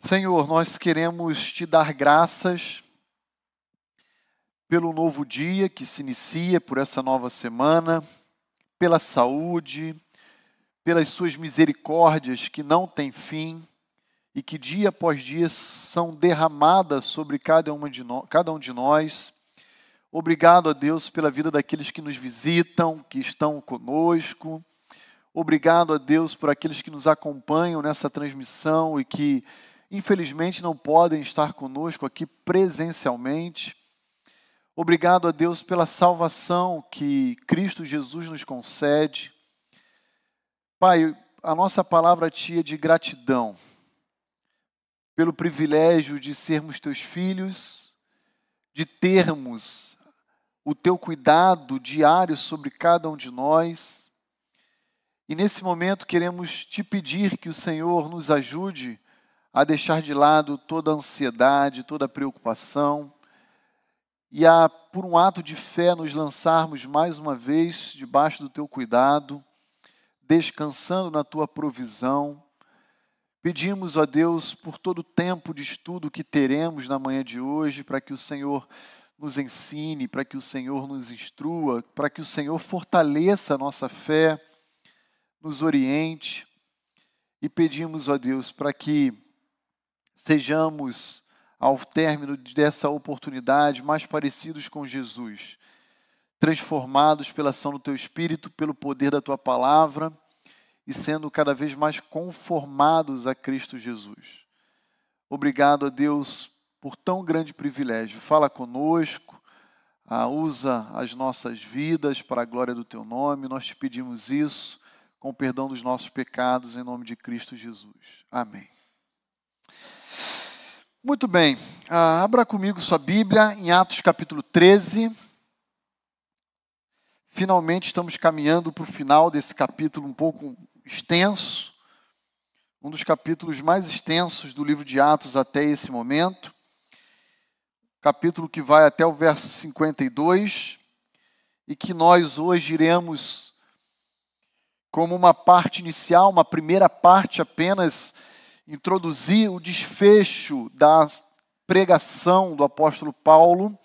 Senhor, nós queremos te dar graças pelo novo dia que se inicia, por essa nova semana, pela saúde, pelas suas misericórdias que não têm fim e que dia após dia são derramadas sobre cada, uma de no, cada um de nós. Obrigado a Deus pela vida daqueles que nos visitam, que estão conosco. Obrigado a Deus por aqueles que nos acompanham nessa transmissão e que, infelizmente, não podem estar conosco aqui presencialmente. Obrigado a Deus pela salvação que Cristo Jesus nos concede. Pai, a nossa palavra tia é de gratidão pelo privilégio de sermos teus filhos, de termos o teu cuidado diário sobre cada um de nós e nesse momento queremos te pedir que o Senhor nos ajude a deixar de lado toda a ansiedade, toda a preocupação e a, por um ato de fé, nos lançarmos mais uma vez debaixo do teu cuidado, descansando na tua provisão. Pedimos a Deus por todo o tempo de estudo que teremos na manhã de hoje, para que o Senhor nos ensine, para que o Senhor nos instrua, para que o Senhor fortaleça a nossa fé nos oriente e pedimos, ó Deus, para que sejamos, ao término dessa oportunidade, mais parecidos com Jesus, transformados pela ação do Teu Espírito, pelo poder da Tua palavra e sendo cada vez mais conformados a Cristo Jesus. Obrigado a Deus por tão grande privilégio. Fala conosco, ah, usa as nossas vidas para a glória do Teu nome, nós te pedimos isso com o perdão dos nossos pecados, em nome de Cristo Jesus. Amém. Muito bem, ah, abra comigo sua Bíblia em Atos capítulo 13. Finalmente estamos caminhando para o final desse capítulo um pouco extenso, um dos capítulos mais extensos do livro de Atos até esse momento. Capítulo que vai até o verso 52 e que nós hoje iremos como uma parte inicial, uma primeira parte apenas, introduzir o desfecho da pregação do apóstolo Paulo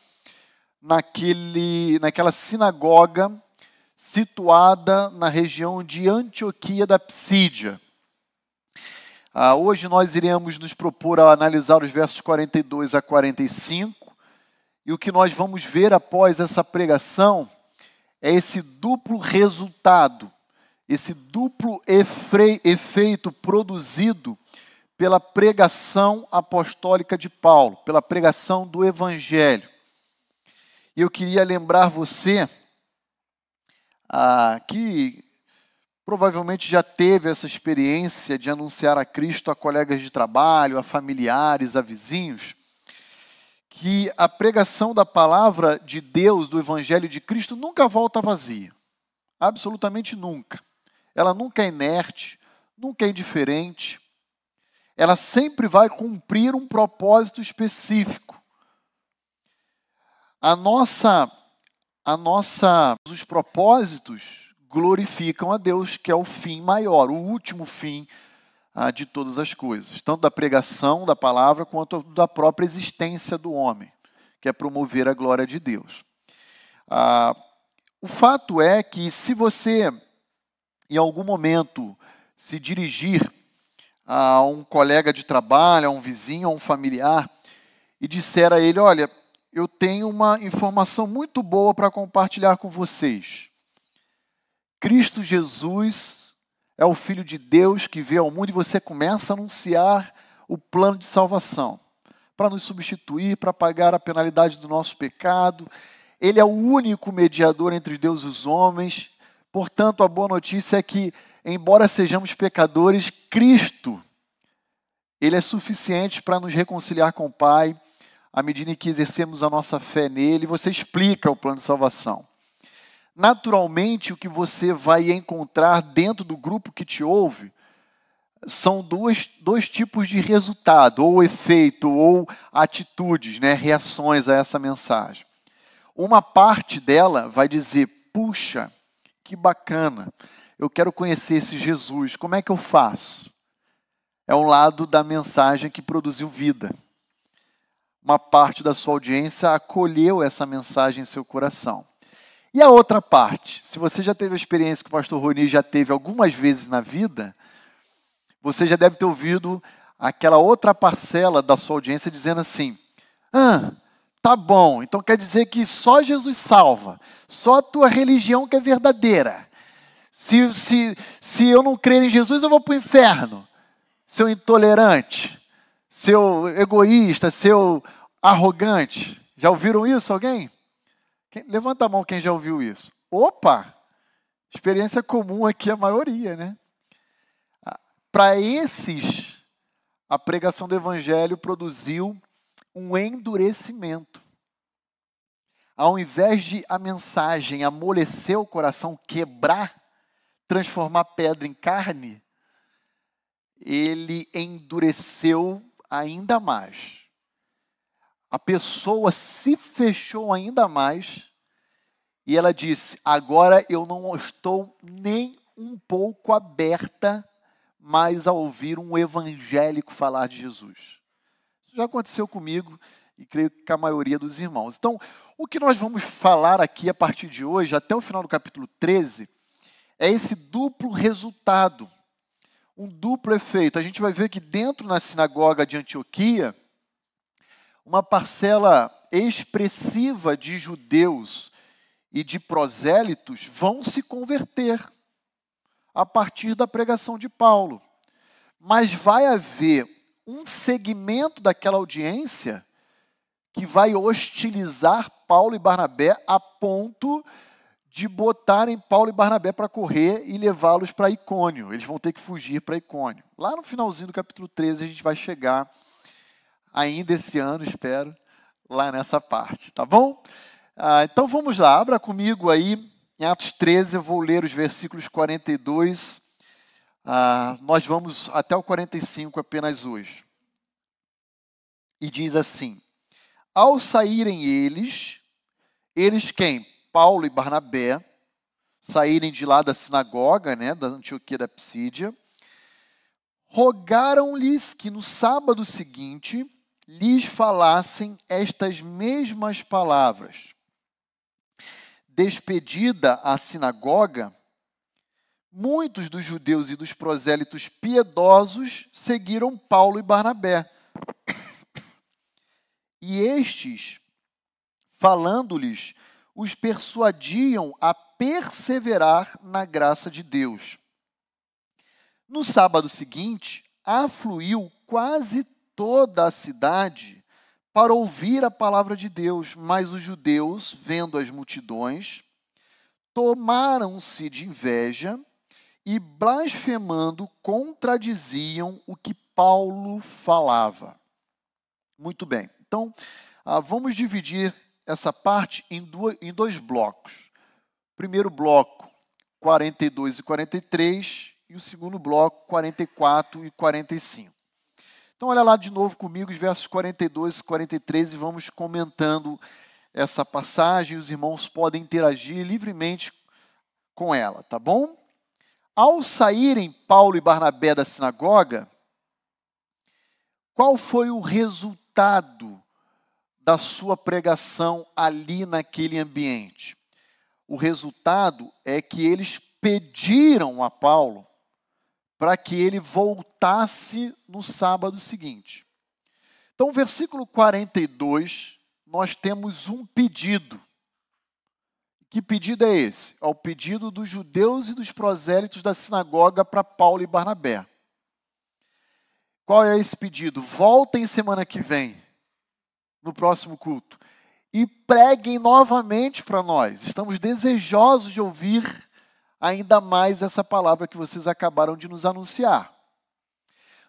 naquele, naquela sinagoga situada na região de Antioquia da Psídia. Ah, hoje nós iremos nos propor a analisar os versos 42 a 45, e o que nós vamos ver após essa pregação é esse duplo resultado esse duplo efeito produzido pela pregação apostólica de Paulo, pela pregação do Evangelho. E eu queria lembrar você ah, que provavelmente já teve essa experiência de anunciar a Cristo a colegas de trabalho, a familiares, a vizinhos, que a pregação da palavra de Deus, do Evangelho de Cristo, nunca volta vazia. Absolutamente nunca ela nunca é inerte, nunca é indiferente. Ela sempre vai cumprir um propósito específico. A nossa a nossa os propósitos glorificam a Deus, que é o fim maior, o último fim ah, de todas as coisas, tanto da pregação da palavra quanto da própria existência do homem, que é promover a glória de Deus. Ah, o fato é que se você em algum momento se dirigir a um colega de trabalho, a um vizinho, a um familiar, e disser a ele: Olha, eu tenho uma informação muito boa para compartilhar com vocês. Cristo Jesus é o Filho de Deus que veio ao mundo e você começa a anunciar o plano de salvação para nos substituir, para pagar a penalidade do nosso pecado. Ele é o único mediador entre Deus e os homens. Portanto, a boa notícia é que, embora sejamos pecadores, Cristo, Ele é suficiente para nos reconciliar com o Pai, à medida que exercemos a nossa fé nele. Você explica o plano de salvação. Naturalmente, o que você vai encontrar dentro do grupo que te ouve são dois, dois tipos de resultado, ou efeito, ou atitudes, né, reações a essa mensagem. Uma parte dela vai dizer: puxa, que bacana, eu quero conhecer esse Jesus, como é que eu faço? é um lado da mensagem que produziu vida. Uma parte da sua audiência acolheu essa mensagem em seu coração. E a outra parte, se você já teve a experiência que o pastor Roni já teve algumas vezes na vida, você já deve ter ouvido aquela outra parcela da sua audiência dizendo assim: ah, tá bom, então quer dizer que só Jesus salva, só a tua religião que é verdadeira. Se, se, se eu não crer em Jesus, eu vou para o inferno. Seu intolerante, seu egoísta, seu arrogante. Já ouviram isso, alguém? Quem, levanta a mão quem já ouviu isso. Opa! Experiência comum aqui, a maioria, né? Ah, para esses, a pregação do Evangelho produziu um endurecimento. Ao invés de a mensagem amolecer o coração, quebrar, transformar pedra em carne, ele endureceu ainda mais. A pessoa se fechou ainda mais e ela disse: Agora eu não estou nem um pouco aberta mais a ouvir um evangélico falar de Jesus. Isso já aconteceu comigo e creio que com a maioria dos irmãos. Então, o que nós vamos falar aqui a partir de hoje, até o final do capítulo 13, é esse duplo resultado, um duplo efeito. A gente vai ver que dentro na sinagoga de Antioquia, uma parcela expressiva de judeus e de prosélitos vão se converter a partir da pregação de Paulo. Mas vai haver um segmento daquela audiência que vai hostilizar Paulo e Barnabé a ponto de botarem Paulo e Barnabé para correr e levá-los para Icônio. Eles vão ter que fugir para Icônio. Lá no finalzinho do capítulo 13 a gente vai chegar ainda esse ano, espero, lá nessa parte, tá bom? Ah, então vamos lá, abra comigo aí em Atos 13, eu vou ler os versículos 42 ah, nós vamos até o 45 apenas hoje. E diz assim: Ao saírem eles, eles quem? Paulo e Barnabé, saírem de lá da sinagoga, né, da Antioquia da Psídia, rogaram-lhes que no sábado seguinte lhes falassem estas mesmas palavras. Despedida a sinagoga, muitos dos judeus e dos prosélitos piedosos seguiram Paulo e Barnabé. E estes, falando-lhes, os persuadiam a perseverar na graça de Deus. No sábado seguinte, afluiu quase toda a cidade para ouvir a palavra de Deus, mas os judeus, vendo as multidões, tomaram-se de inveja e blasfemando contradiziam o que Paulo falava. Muito bem, então ah, vamos dividir essa parte em, em dois blocos. Primeiro bloco, 42 e 43, e o segundo bloco, 44 e 45. Então, olha lá de novo comigo os versos 42 e 43 e vamos comentando essa passagem. Os irmãos podem interagir livremente com ela, tá bom? Ao saírem Paulo e Barnabé da sinagoga, qual foi o resultado da sua pregação ali naquele ambiente? O resultado é que eles pediram a Paulo para que ele voltasse no sábado seguinte. Então, versículo 42, nós temos um pedido. Que pedido é esse? É o pedido dos judeus e dos prosélitos da sinagoga para Paulo e Barnabé. Qual é esse pedido? Voltem semana que vem, no próximo culto, e preguem novamente para nós. Estamos desejosos de ouvir ainda mais essa palavra que vocês acabaram de nos anunciar.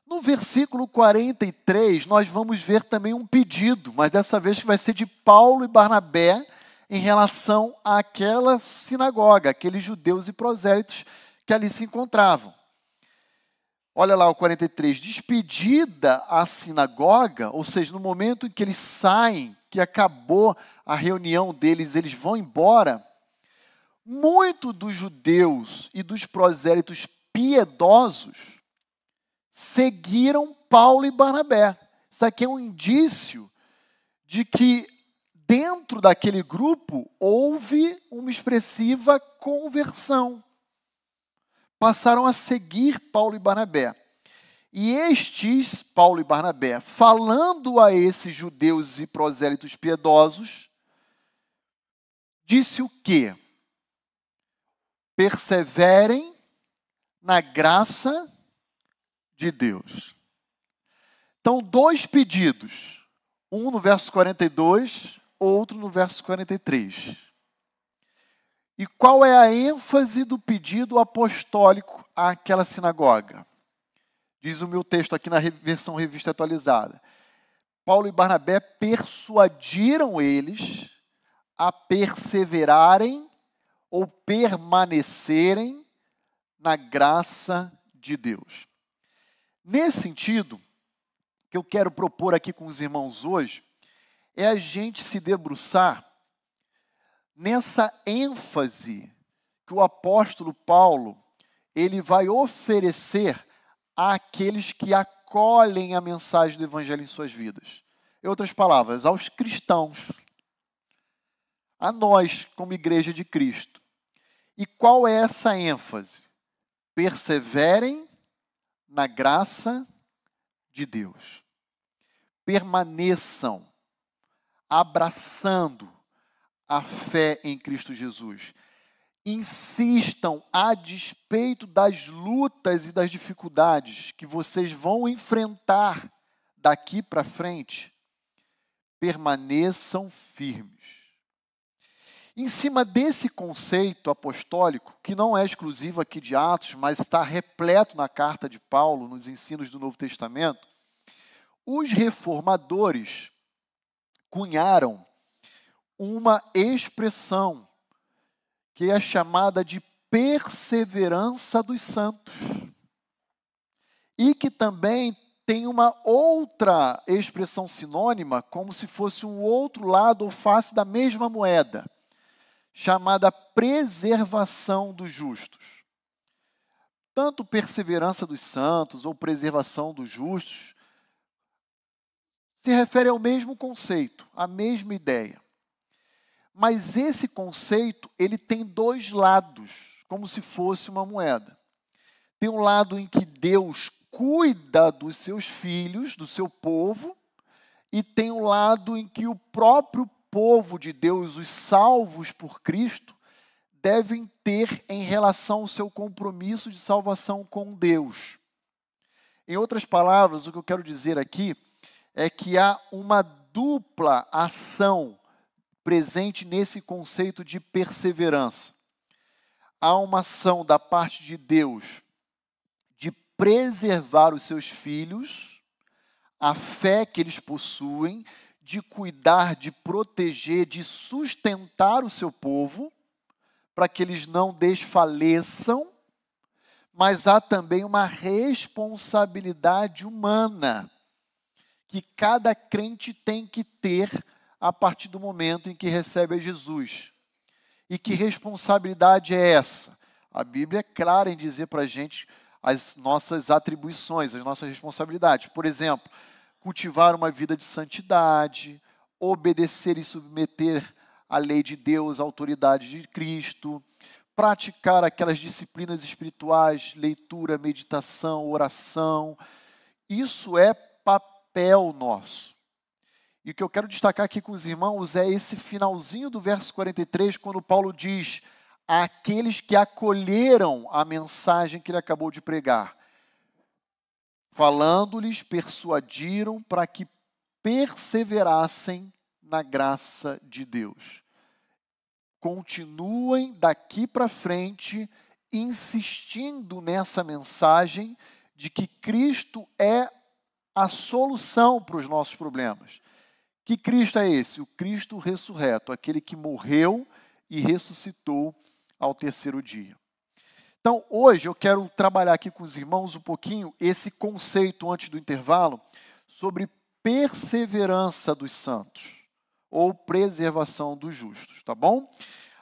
No versículo 43, nós vamos ver também um pedido, mas dessa vez que vai ser de Paulo e Barnabé em relação àquela sinagoga, aqueles judeus e prosélitos que ali se encontravam. Olha lá o 43, despedida a sinagoga, ou seja, no momento em que eles saem, que acabou a reunião deles, eles vão embora, muito dos judeus e dos prosélitos piedosos seguiram Paulo e Barnabé. Isso aqui é um indício de que dentro daquele grupo houve uma expressiva conversão. Passaram a seguir Paulo e Barnabé. E estes, Paulo e Barnabé, falando a esses judeus e prosélitos piedosos, disse o quê? Perseverem na graça de Deus. Então, dois pedidos. Um no verso 42, outro no verso 43. E qual é a ênfase do pedido apostólico àquela sinagoga? Diz o meu texto aqui na versão revista atualizada. Paulo e Barnabé persuadiram eles a perseverarem ou permanecerem na graça de Deus. Nesse sentido, que eu quero propor aqui com os irmãos hoje é a gente se debruçar nessa ênfase que o apóstolo Paulo ele vai oferecer àqueles que acolhem a mensagem do evangelho em suas vidas. Em outras palavras, aos cristãos, a nós como igreja de Cristo. E qual é essa ênfase? Perseverem na graça de Deus. Permaneçam abraçando a fé em Cristo Jesus. Insistam a despeito das lutas e das dificuldades que vocês vão enfrentar daqui para frente. Permaneçam firmes. Em cima desse conceito apostólico, que não é exclusivo aqui de Atos, mas está repleto na carta de Paulo, nos ensinos do Novo Testamento, os reformadores cunharam uma expressão que é chamada de perseverança dos santos. E que também tem uma outra expressão sinônima, como se fosse um outro lado ou face da mesma moeda, chamada preservação dos justos. Tanto perseverança dos santos ou preservação dos justos se refere ao mesmo conceito, à mesma ideia. Mas esse conceito, ele tem dois lados, como se fosse uma moeda. Tem um lado em que Deus cuida dos seus filhos, do seu povo, e tem um lado em que o próprio povo de Deus, os salvos por Cristo, devem ter em relação ao seu compromisso de salvação com Deus. Em outras palavras, o que eu quero dizer aqui é que há uma dupla ação presente nesse conceito de perseverança. Há uma ação da parte de Deus de preservar os seus filhos, a fé que eles possuem, de cuidar, de proteger, de sustentar o seu povo, para que eles não desfaleçam, mas há também uma responsabilidade humana que cada crente tem que ter a partir do momento em que recebe a Jesus. E que responsabilidade é essa? A Bíblia é clara em dizer para a gente as nossas atribuições, as nossas responsabilidades. Por exemplo, cultivar uma vida de santidade, obedecer e submeter a lei de Deus, a autoridade de Cristo, praticar aquelas disciplinas espirituais, leitura, meditação, oração. Isso é papel papel nosso. E o que eu quero destacar aqui com os irmãos é esse finalzinho do verso 43, quando Paulo diz: aqueles que acolheram a mensagem que ele acabou de pregar, falando-lhes, persuadiram para que perseverassem na graça de Deus. Continuem daqui para frente insistindo nessa mensagem de que Cristo é a solução para os nossos problemas. Que Cristo é esse? O Cristo ressurreto, aquele que morreu e ressuscitou ao terceiro dia. Então, hoje eu quero trabalhar aqui com os irmãos um pouquinho esse conceito antes do intervalo sobre perseverança dos santos ou preservação dos justos, tá bom?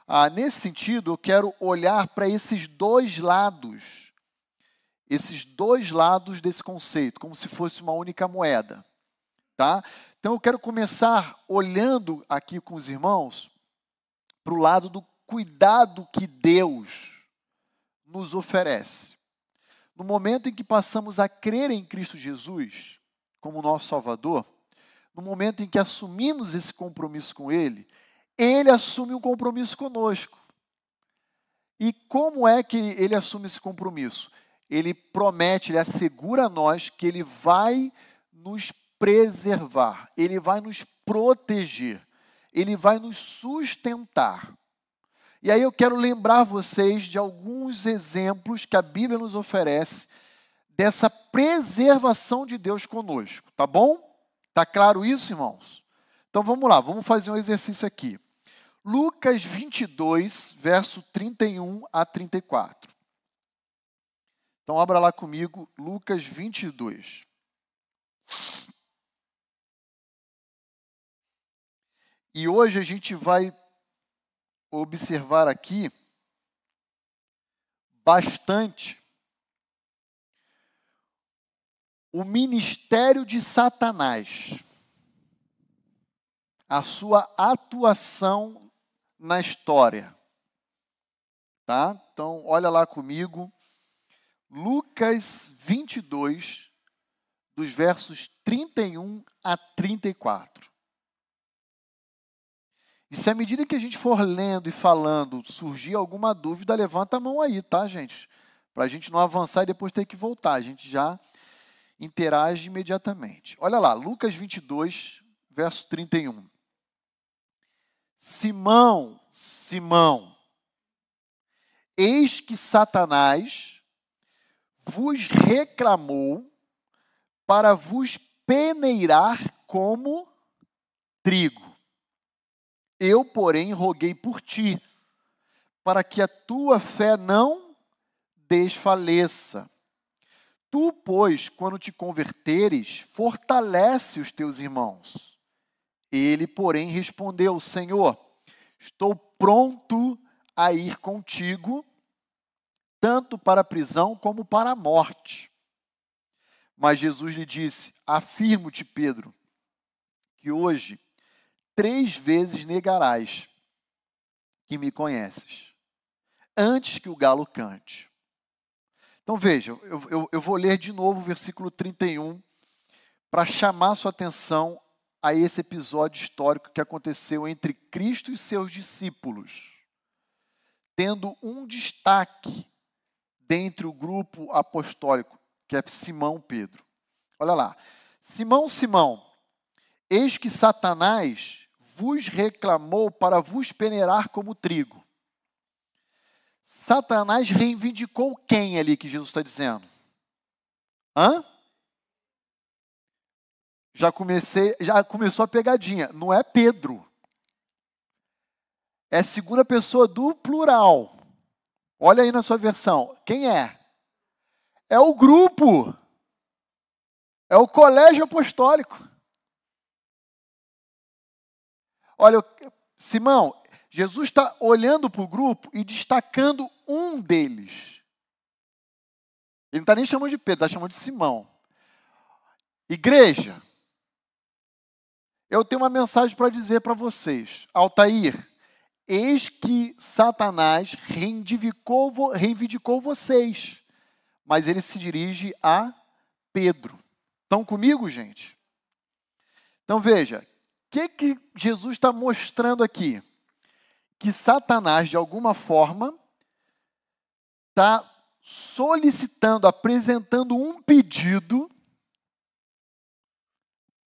Ah, nesse sentido, eu quero olhar para esses dois lados esses dois lados desse conceito, como se fosse uma única moeda, tá? Então eu quero começar olhando aqui com os irmãos para o lado do cuidado que Deus nos oferece. No momento em que passamos a crer em Cristo Jesus como nosso Salvador, no momento em que assumimos esse compromisso com Ele, Ele assume um compromisso conosco. E como é que Ele assume esse compromisso? Ele promete, Ele assegura a nós que Ele vai nos preservar, Ele vai nos proteger, Ele vai nos sustentar. E aí eu quero lembrar vocês de alguns exemplos que a Bíblia nos oferece dessa preservação de Deus conosco, tá bom? Tá claro isso, irmãos? Então vamos lá, vamos fazer um exercício aqui. Lucas 22, verso 31 a 34. Então abra lá comigo, Lucas 22. E hoje a gente vai observar aqui bastante o ministério de Satanás, a sua atuação na história. Tá? Então, olha lá comigo, Lucas 22, dos versos 31 a 34. E se à medida que a gente for lendo e falando, surgir alguma dúvida, levanta a mão aí, tá, gente? Para a gente não avançar e depois ter que voltar. A gente já interage imediatamente. Olha lá, Lucas 22, verso 31. Simão, Simão, eis que Satanás vos reclamou para vos peneirar como trigo. Eu, porém, roguei por ti, para que a tua fé não desfaleça. Tu, pois, quando te converteres, fortalece os teus irmãos. Ele, porém, respondeu: Senhor, estou pronto a ir contigo, tanto para a prisão como para a morte. Mas Jesus lhe disse: Afirmo-te, Pedro, que hoje três vezes negarás que me conheces, antes que o galo cante. Então veja, eu, eu, eu vou ler de novo o versículo 31 para chamar sua atenção a esse episódio histórico que aconteceu entre Cristo e seus discípulos, tendo um destaque dentre o grupo apostólico, que é Simão Pedro. Olha lá. Simão, Simão, eis que Satanás vos reclamou para vos peneirar como trigo. Satanás reivindicou quem ali que Jesus está dizendo? Hã? Já comecei, já começou a pegadinha. Não é Pedro. É segunda pessoa do plural. Olha aí na sua versão. Quem é? É o grupo. É o colégio apostólico. Olha, Simão, Jesus está olhando para o grupo e destacando um deles. Ele não está nem chamando de Pedro, está chamando de Simão. Igreja, eu tenho uma mensagem para dizer para vocês. Altair, eis que Satanás reivindicou, reivindicou vocês, mas ele se dirige a Pedro. Estão comigo, gente? Então veja, que, que Jesus está mostrando aqui? Que Satanás, de alguma forma, está solicitando, apresentando um pedido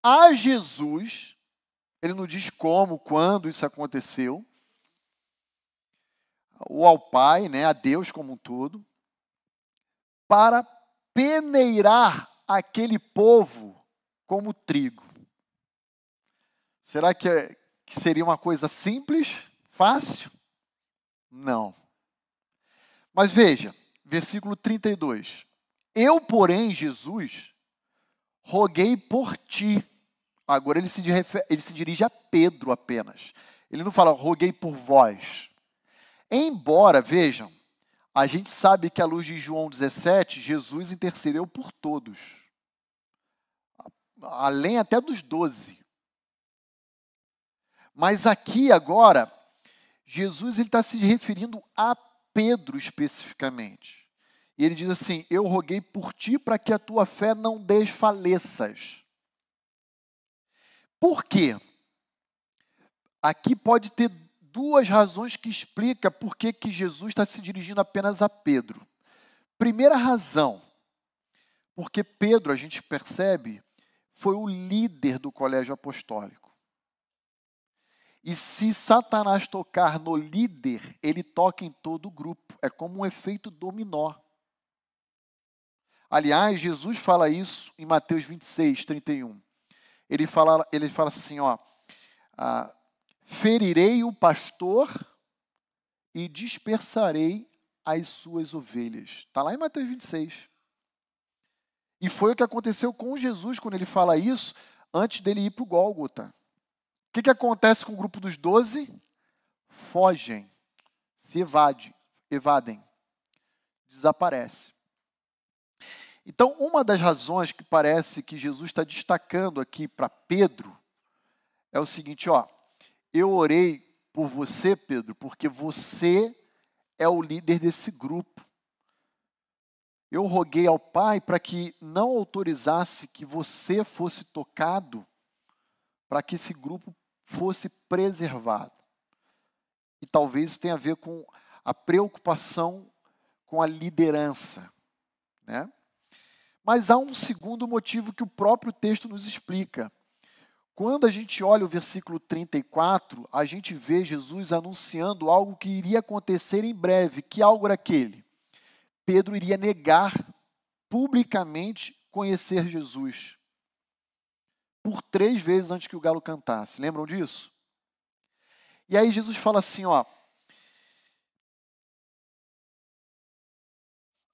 a Jesus. Ele não diz como, quando isso aconteceu. Ou ao Pai, né, a Deus como um todo, para peneirar aquele povo como trigo. Será que, é, que seria uma coisa simples, fácil? Não. Mas veja, versículo 32. Eu, porém, Jesus, roguei por ti. Agora ele se, ele se dirige a Pedro apenas. Ele não fala, roguei por vós. Embora, vejam, A gente sabe que, à luz de João 17, Jesus intercedeu por todos, além até dos doze. Mas aqui agora, Jesus está se referindo a Pedro especificamente. E ele diz assim: Eu roguei por ti para que a tua fé não desfaleças. Por quê? Aqui pode ter duas razões que explicam por que, que Jesus está se dirigindo apenas a Pedro. Primeira razão, porque Pedro, a gente percebe, foi o líder do colégio apostólico. E se Satanás tocar no líder, ele toca em todo o grupo. É como um efeito dominó. Aliás, Jesus fala isso em Mateus 26, 31. Ele fala, ele fala assim, ó, ah, ferirei o pastor e dispersarei as suas ovelhas. Está lá em Mateus 26. E foi o que aconteceu com Jesus quando ele fala isso, antes dele ir para o Gólgota. Que, que acontece com o grupo dos doze? Fogem, se evade, evadem, desaparece. Então, uma das razões que parece que Jesus está destacando aqui para Pedro é o seguinte: ó, eu orei por você, Pedro, porque você é o líder desse grupo. Eu roguei ao Pai para que não autorizasse que você fosse tocado, para que esse grupo fosse preservado. E talvez isso tenha a ver com a preocupação com a liderança, né? Mas há um segundo motivo que o próprio texto nos explica. Quando a gente olha o versículo 34, a gente vê Jesus anunciando algo que iria acontecer em breve. Que algo era aquele? Pedro iria negar publicamente conhecer Jesus. Por três vezes antes que o galo cantasse. Lembram disso? E aí Jesus fala assim, ó.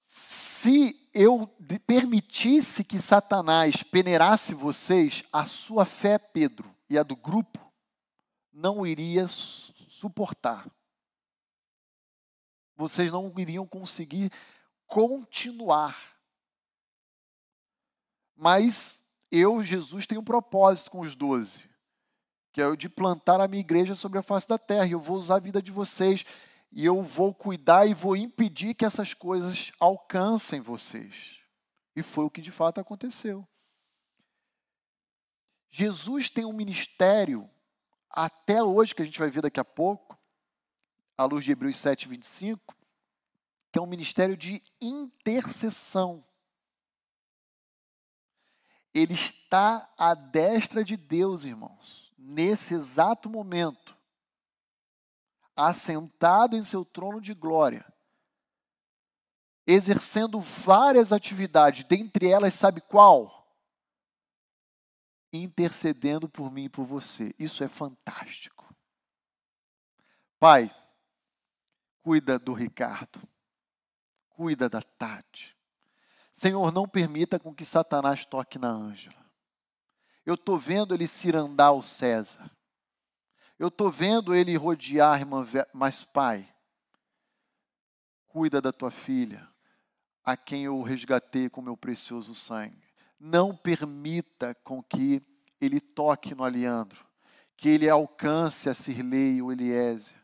Se eu permitisse que Satanás peneirasse vocês, a sua fé, Pedro, e a do grupo, não iria suportar. Vocês não iriam conseguir continuar. Mas eu, Jesus, tenho um propósito com os doze, que é o de plantar a minha igreja sobre a face da terra. E eu vou usar a vida de vocês e eu vou cuidar e vou impedir que essas coisas alcancem vocês. E foi o que de fato aconteceu. Jesus tem um ministério, até hoje, que a gente vai ver daqui a pouco, à luz de Hebreus 7, 25, que é um ministério de intercessão. Ele está à destra de Deus, irmãos, nesse exato momento assentado em seu trono de glória, exercendo várias atividades, dentre elas, sabe qual? Intercedendo por mim e por você. Isso é fantástico. Pai, cuida do Ricardo, cuida da Tati. Senhor, não permita com que Satanás toque na Ângela. Eu estou vendo ele cirandar o César. Eu estou vendo ele rodear a irmã, mas pai, cuida da tua filha, a quem eu resgatei com meu precioso sangue. Não permita com que ele toque no Aliandro, que ele alcance a Cirlei e o Eliezer.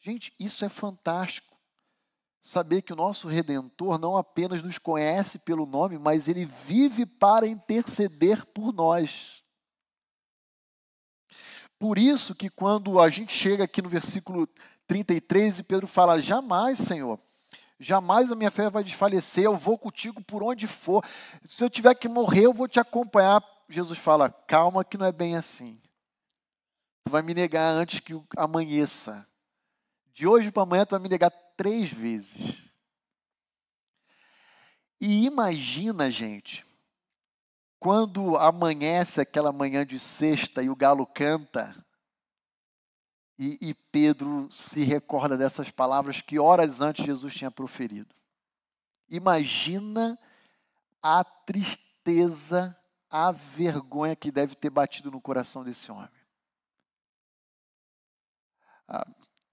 Gente, isso é fantástico. Saber que o nosso Redentor não apenas nos conhece pelo nome, mas ele vive para interceder por nós. Por isso que quando a gente chega aqui no versículo 33 e Pedro fala: Jamais, Senhor, jamais a minha fé vai desfalecer, eu vou contigo por onde for. Se eu tiver que morrer, eu vou te acompanhar. Jesus fala: Calma, que não é bem assim. Tu vai me negar antes que amanheça. De hoje para amanhã, tu vai me negar três vezes. E imagina, gente, quando amanhece aquela manhã de sexta e o galo canta, e, e, Pedro se recorda dessas palavras que horas antes Jesus tinha proferido. Imagina a tristeza, a vergonha que deve ter batido no coração desse homem.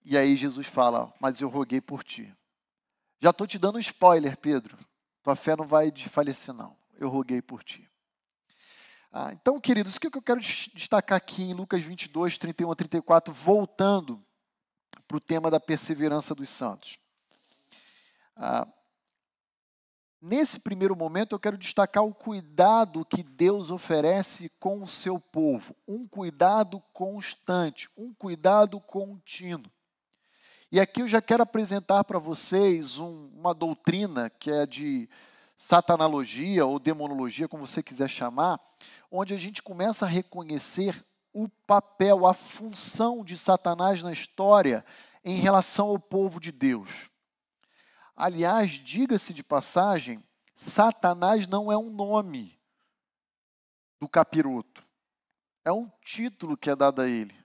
E aí Jesus fala: Mas eu roguei por ti. Já estou te dando um spoiler, Pedro. Tua fé não vai desfalecer, não. Eu roguei por ti. Ah, então, queridos, o que eu quero destacar aqui em Lucas 22, 31 a 34, voltando para o tema da perseverança dos santos. Ah, nesse primeiro momento, eu quero destacar o cuidado que Deus oferece com o seu povo, um cuidado constante, um cuidado contínuo. E aqui eu já quero apresentar para vocês um, uma doutrina que é de satanologia ou demonologia, como você quiser chamar, onde a gente começa a reconhecer o papel, a função de Satanás na história em relação ao povo de Deus. Aliás, diga-se de passagem, Satanás não é um nome do capiroto, é um título que é dado a ele.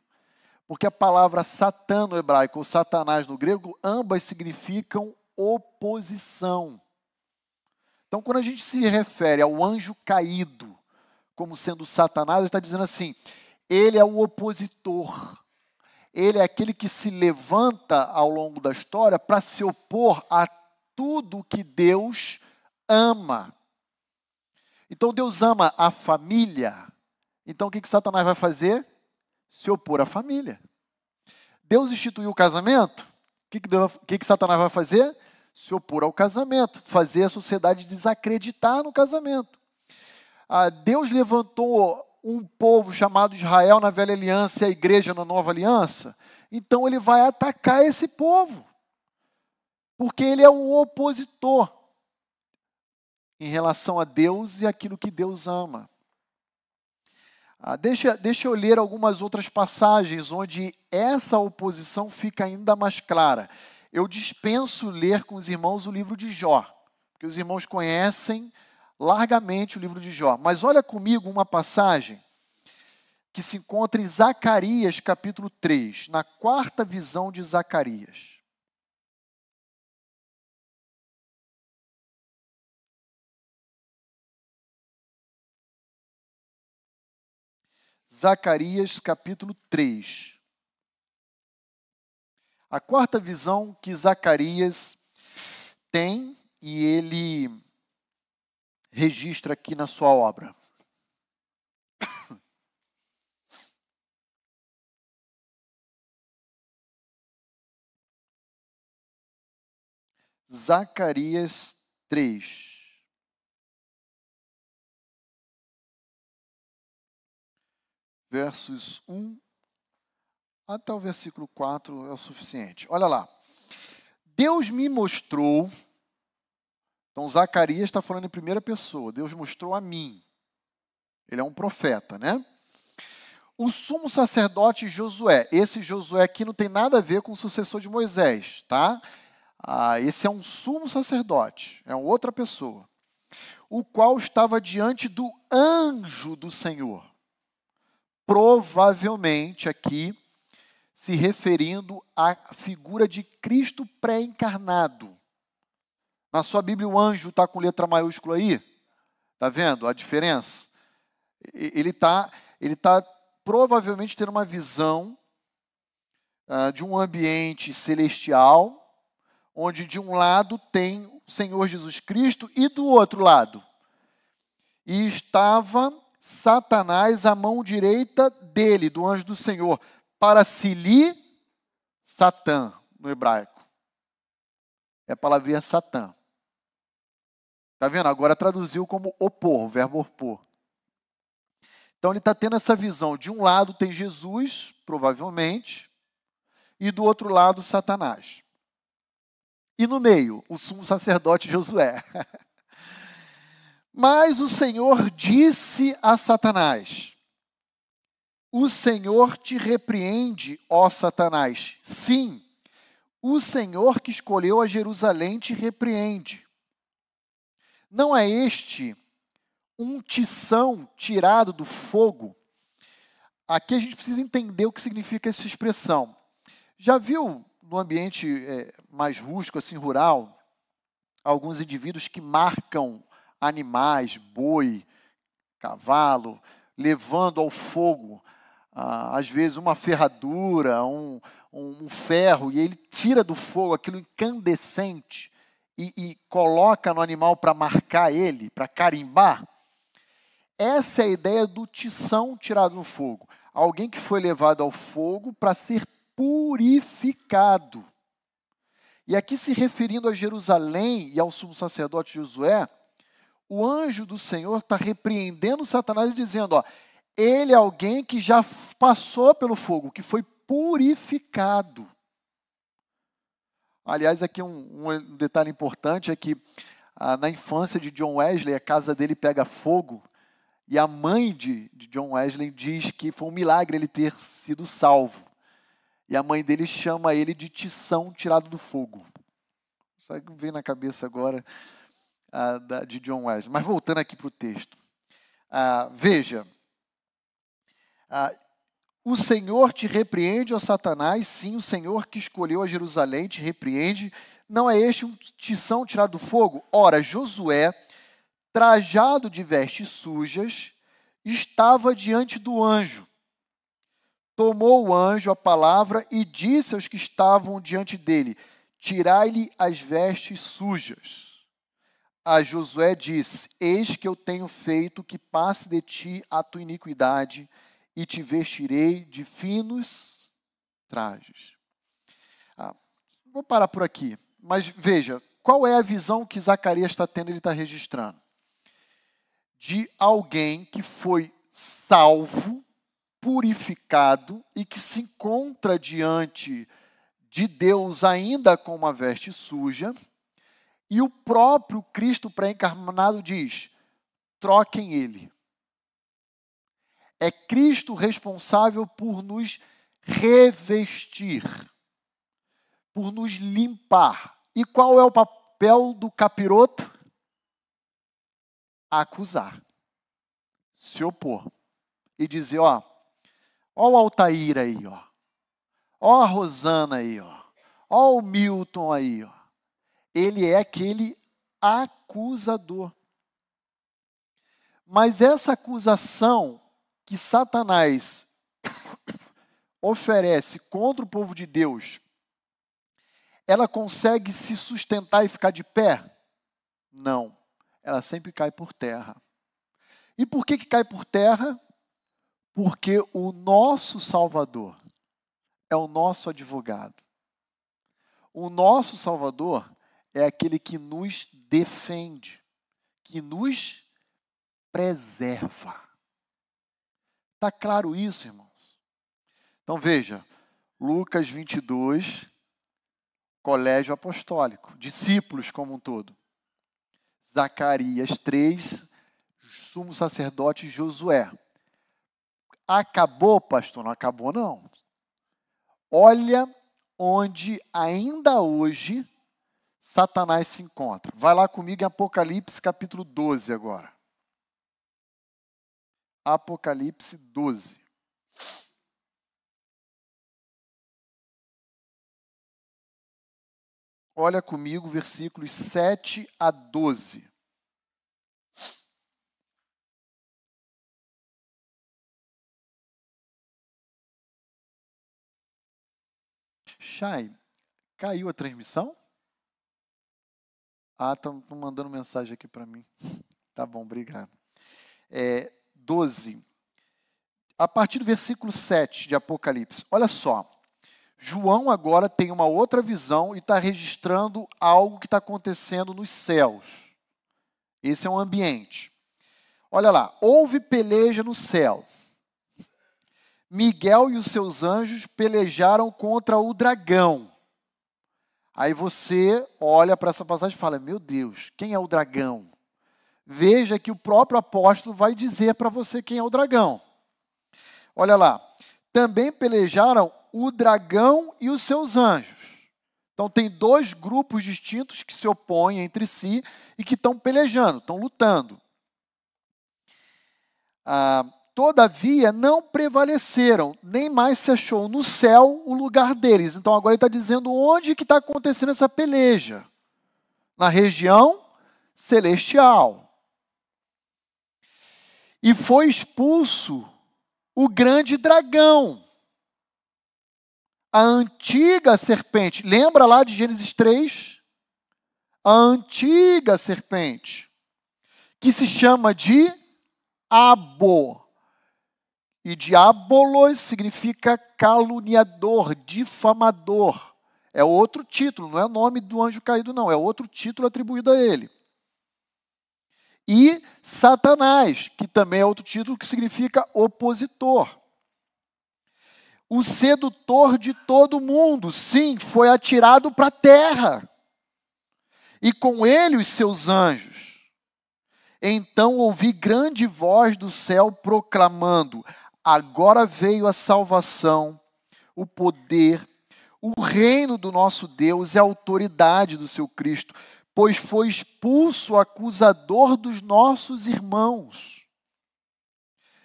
Porque a palavra Satã no hebraico ou Satanás no grego, ambas significam oposição. Então, quando a gente se refere ao anjo caído como sendo Satanás, está dizendo assim: ele é o opositor. Ele é aquele que se levanta ao longo da história para se opor a tudo que Deus ama. Então Deus ama a família. Então o que, que Satanás vai fazer? Se opor à família. Deus instituiu o casamento. O que, que, Deus, que, que Satanás vai fazer? se opor ao casamento, fazer a sociedade desacreditar no casamento. Ah, Deus levantou um povo chamado Israel na velha aliança e a igreja na nova aliança, então ele vai atacar esse povo, porque ele é o opositor em relação a Deus e aquilo que Deus ama. Ah, deixa, deixa eu ler algumas outras passagens onde essa oposição fica ainda mais clara eu dispenso ler com os irmãos o livro de Jó, porque os irmãos conhecem largamente o livro de Jó. Mas olha comigo uma passagem que se encontra em Zacarias, capítulo 3, na quarta visão de Zacarias. Zacarias capítulo 3. A quarta visão que Zacarias tem e ele registra aqui na sua obra. Zacarias 3. Versos 1 até o versículo 4 é o suficiente. Olha lá. Deus me mostrou. Então, Zacarias está falando em primeira pessoa. Deus mostrou a mim. Ele é um profeta, né? O sumo sacerdote Josué. Esse Josué aqui não tem nada a ver com o sucessor de Moisés, tá? Ah, esse é um sumo sacerdote, é outra pessoa. O qual estava diante do anjo do Senhor. Provavelmente aqui se referindo à figura de Cristo pré-encarnado. Na sua Bíblia, o anjo está com letra maiúscula aí. Está vendo a diferença? Ele está ele tá provavelmente tendo uma visão uh, de um ambiente celestial, onde de um lado tem o Senhor Jesus Cristo e do outro lado. E estava Satanás à mão direita dele, do anjo do Senhor, para Sili, Satã, no hebraico. É a palavrinha Satã. Está vendo? Agora traduziu como opor, o verbo opor. Então ele está tendo essa visão. De um lado tem Jesus, provavelmente, e do outro lado Satanás. E no meio, o sumo sacerdote Josué. Mas o Senhor disse a Satanás: o Senhor te repreende, ó Satanás. Sim, o Senhor que escolheu a Jerusalém te repreende. Não é este um tição tirado do fogo? Aqui a gente precisa entender o que significa essa expressão. Já viu no ambiente é, mais rústico, assim, rural, alguns indivíduos que marcam animais, boi, cavalo, levando ao fogo ah, às vezes uma ferradura, um, um, ferro e ele tira do fogo aquilo incandescente e, e coloca no animal para marcar ele, para carimbar. Essa é a ideia do tição tirado no fogo. Alguém que foi levado ao fogo para ser purificado. E aqui se referindo a Jerusalém e ao sumo sacerdote Josué, o anjo do Senhor está repreendendo Satanás e dizendo: ó, ele é alguém que já passou pelo fogo, que foi purificado. Aliás, aqui um, um detalhe importante é que ah, na infância de John Wesley, a casa dele pega fogo, e a mãe de, de John Wesley diz que foi um milagre ele ter sido salvo. E a mãe dele chama ele de tição tirado do fogo. Só que vem na cabeça agora ah, de John Wesley. Mas voltando aqui para o texto. Ah, veja, ah, o Senhor te repreende, ó Satanás, sim, o Senhor que escolheu a Jerusalém te repreende. Não é este um tição tirado do fogo? Ora, Josué, trajado de vestes sujas, estava diante do anjo. Tomou o anjo a palavra e disse aos que estavam diante dele: Tirai-lhe as vestes sujas a Josué disse: Eis que eu tenho feito que passe de ti a tua iniquidade, e te vestirei de finos trajes. Ah, vou parar por aqui, mas veja, qual é a visão que Zacarias está tendo, ele está registrando? De alguém que foi salvo, purificado e que se encontra diante de Deus ainda com uma veste suja e o próprio Cristo pré-encarnado diz: troquem ele. É Cristo responsável por nos revestir, por nos limpar. E qual é o papel do capiroto? Acusar, se opor e dizer: ó, ó o Altair aí, ó, ó a Rosana aí, ó, ó o Milton aí, ó ele é aquele acusador. Mas essa acusação que Satanás oferece contra o povo de Deus, ela consegue se sustentar e ficar de pé? Não. Ela sempre cai por terra. E por que, que cai por terra? Porque o nosso Salvador é o nosso advogado. O nosso Salvador é aquele que nos defende, que nos preserva. Está claro isso, irmãos? Então veja, Lucas 22, colégio apostólico, discípulos como um todo. Zacarias 3, sumo sacerdote Josué. Acabou, pastor? Não acabou, não. Olha onde ainda hoje Satanás se encontra. Vai lá comigo em Apocalipse capítulo 12 agora. Apocalipse 12. Olha comigo versículos 7 a 12. Chay, caiu a transmissão? Ah, estão mandando mensagem aqui para mim. Tá bom, obrigado. É, 12. A partir do versículo 7 de Apocalipse. Olha só. João agora tem uma outra visão e está registrando algo que está acontecendo nos céus. Esse é um ambiente. Olha lá. Houve peleja no céu. Miguel e os seus anjos pelejaram contra o dragão Aí você olha para essa passagem e fala: Meu Deus, quem é o dragão? Veja que o próprio apóstolo vai dizer para você quem é o dragão. Olha lá. Também pelejaram o dragão e os seus anjos. Então, tem dois grupos distintos que se opõem entre si e que estão pelejando, estão lutando. Ah, Todavia não prevaleceram, nem mais se achou no céu o lugar deles. Então agora ele está dizendo onde que está acontecendo essa peleja. Na região celestial. E foi expulso o grande dragão. a antiga serpente. Lembra lá de Gênesis 3? A antiga serpente, que se chama de Abo. E diabolos significa caluniador, difamador. É outro título, não é nome do anjo caído, não, é outro título atribuído a ele. E Satanás, que também é outro título que significa opositor. O sedutor de todo mundo, sim, foi atirado para a terra. E com ele os seus anjos. Então ouvi grande voz do céu proclamando: Agora veio a salvação, o poder, o reino do nosso Deus e a autoridade do seu Cristo, pois foi expulso o acusador dos nossos irmãos.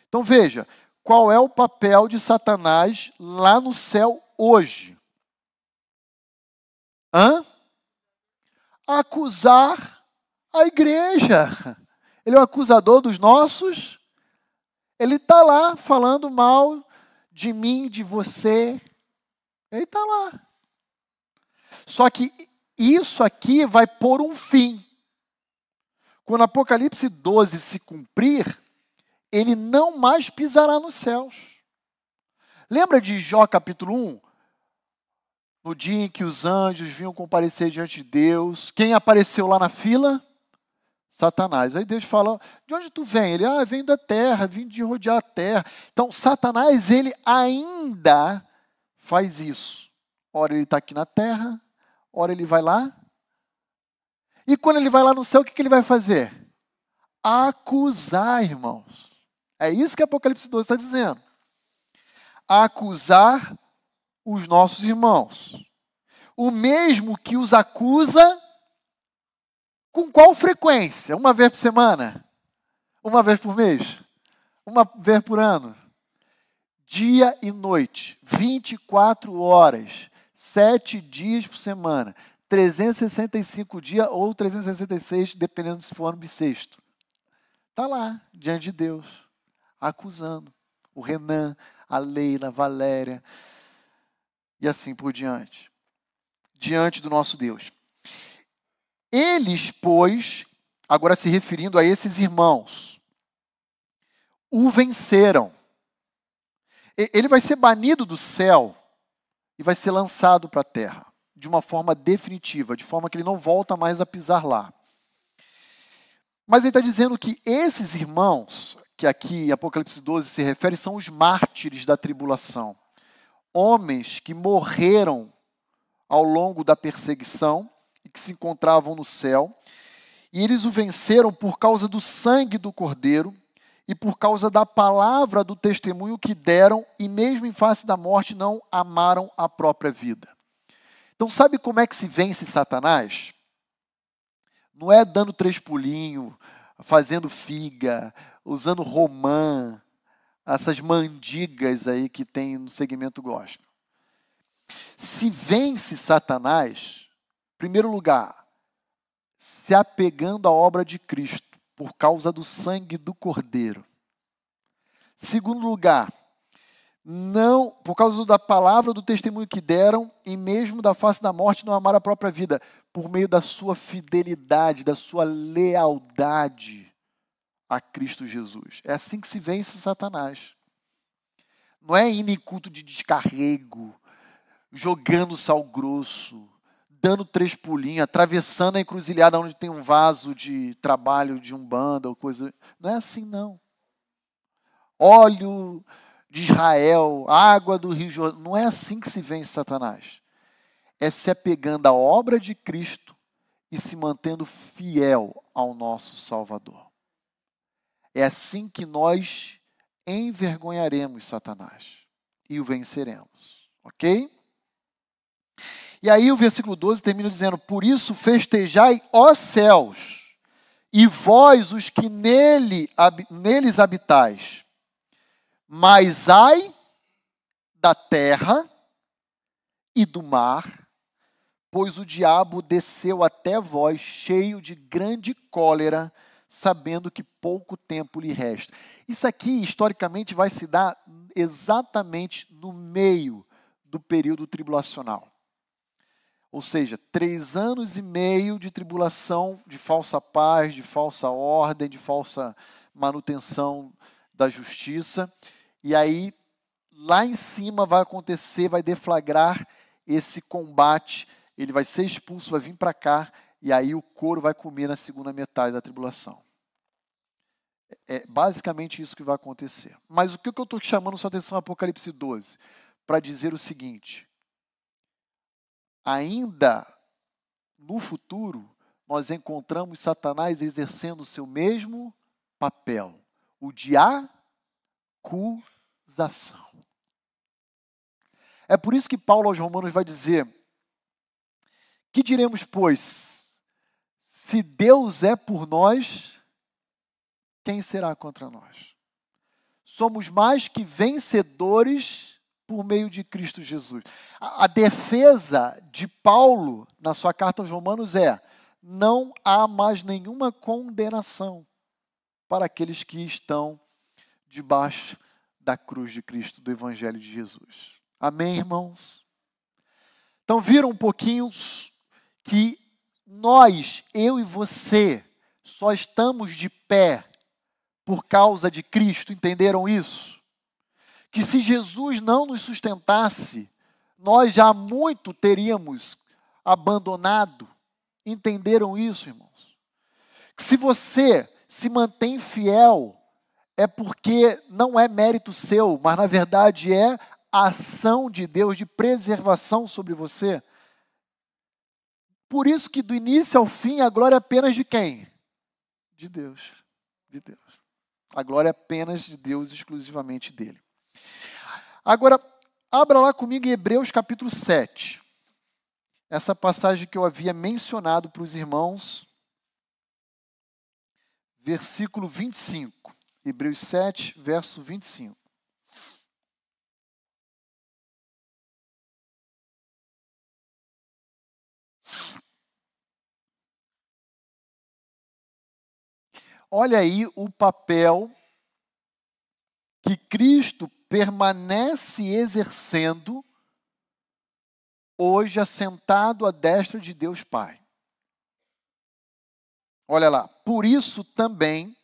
Então veja, qual é o papel de Satanás lá no céu hoje? Hã? Acusar a igreja. Ele é o acusador dos nossos. Ele está lá falando mal de mim, de você. Ele está lá. Só que isso aqui vai pôr um fim. Quando Apocalipse 12 se cumprir, ele não mais pisará nos céus. Lembra de Jó capítulo 1? No dia em que os anjos vinham comparecer diante de Deus, quem apareceu lá na fila? Satanás. Aí Deus fala: De onde tu vem? Ele, ah, vem da terra, vim de rodear a terra. Então, Satanás, ele ainda faz isso. Ora, ele está aqui na terra, ora, ele vai lá. E quando ele vai lá no céu, o que, que ele vai fazer? Acusar, irmãos. É isso que Apocalipse 12 está dizendo. Acusar os nossos irmãos. O mesmo que os acusa com qual frequência? Uma vez por semana? Uma vez por mês? Uma vez por ano? Dia e noite, 24 horas, 7 dias por semana, 365 dias ou 366, dependendo se for ano bissexto. Está lá, diante de Deus, acusando o Renan, a Leila, a Valéria, e assim por diante. Diante do nosso Deus. Eles, pois, agora se referindo a esses irmãos, o venceram. Ele vai ser banido do céu e vai ser lançado para a terra, de uma forma definitiva, de forma que ele não volta mais a pisar lá. Mas ele está dizendo que esses irmãos, que aqui em Apocalipse 12 se refere, são os mártires da tribulação. Homens que morreram ao longo da perseguição que se encontravam no céu. E eles o venceram por causa do sangue do Cordeiro e por causa da palavra do testemunho que deram, e mesmo em face da morte não amaram a própria vida. Então, sabe como é que se vence Satanás? Não é dando três pulinhos, fazendo figa, usando romã, essas mandigas aí que tem no segmento gospel. Se vence Satanás Primeiro lugar, se apegando à obra de Cristo por causa do sangue do Cordeiro. Segundo lugar, não por causa da palavra do testemunho que deram e mesmo da face da morte não amar a própria vida, por meio da sua fidelidade, da sua lealdade a Cristo Jesus. É assim que se vence Satanás. Não é indo em culto de descarrego, jogando sal grosso, dando três pulinhos, atravessando a encruzilhada onde tem um vaso de trabalho de um banda ou coisa. Não é assim, não. Óleo de Israel, água do Rio Jordão. Não é assim que se vence Satanás. É se apegando à obra de Cristo e se mantendo fiel ao nosso Salvador. É assim que nós envergonharemos Satanás e o venceremos. Ok? E aí o versículo 12 termina dizendo: Por isso festejai, ó céus, e vós os que nele, neles habitais. Mas ai da terra e do mar, pois o diabo desceu até vós cheio de grande cólera, sabendo que pouco tempo lhe resta. Isso aqui, historicamente, vai se dar exatamente no meio do período tribulacional. Ou seja, três anos e meio de tribulação, de falsa paz, de falsa ordem, de falsa manutenção da justiça. E aí, lá em cima vai acontecer, vai deflagrar esse combate. Ele vai ser expulso, vai vir para cá, e aí o couro vai comer na segunda metade da tribulação. É basicamente isso que vai acontecer. Mas o que eu estou chamando sua atenção Apocalipse 12? Para dizer o seguinte: ainda no futuro, nós encontramos Satanás exercendo o seu mesmo papel, o de acusação. É por isso que Paulo aos Romanos vai dizer: Que diremos, pois, se Deus é por nós, quem será contra nós? Somos mais que vencedores por meio de Cristo Jesus. A, a defesa de Paulo na sua carta aos Romanos é: não há mais nenhuma condenação para aqueles que estão debaixo da cruz de Cristo, do Evangelho de Jesus. Amém, irmãos? Então, viram um pouquinho que nós, eu e você, só estamos de pé por causa de Cristo, entenderam isso? Que se Jesus não nos sustentasse, nós já muito teríamos abandonado. Entenderam isso, irmãos? Que se você se mantém fiel, é porque não é mérito seu, mas na verdade é a ação de Deus de preservação sobre você. Por isso que do início ao fim a glória é apenas de quem? De Deus. De Deus. A glória é apenas de Deus, exclusivamente dele. Agora, abra lá comigo Hebreus capítulo 7. Essa passagem que eu havia mencionado para os irmãos, versículo 25. Hebreus 7, verso 25. Olha aí o papel que Cristo permanece exercendo hoje assentado à destra de Deus Pai. Olha lá, por isso também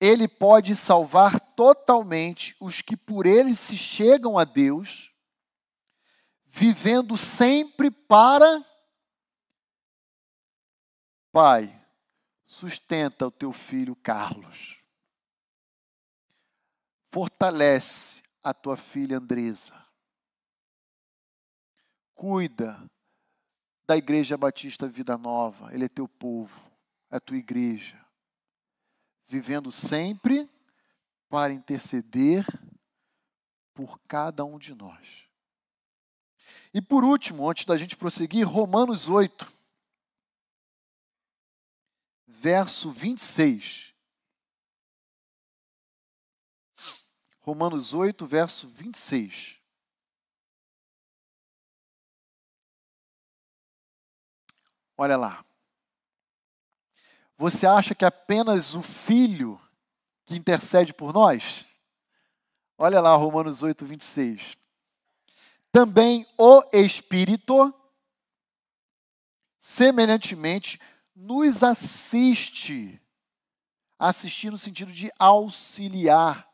ele pode salvar totalmente os que por ele se chegam a Deus, vivendo sempre para Pai, sustenta o teu filho Carlos. Fortalece a tua filha Andresa. Cuida da Igreja Batista Vida Nova. Ele é teu povo, é tua igreja. Vivendo sempre para interceder por cada um de nós. E por último, antes da gente prosseguir, Romanos 8 verso 26. Romanos 8, verso 26. Olha lá. Você acha que apenas o Filho que intercede por nós? Olha lá, Romanos 8, 26. Também o Espírito, semelhantemente, nos assiste. Assistir no sentido de auxiliar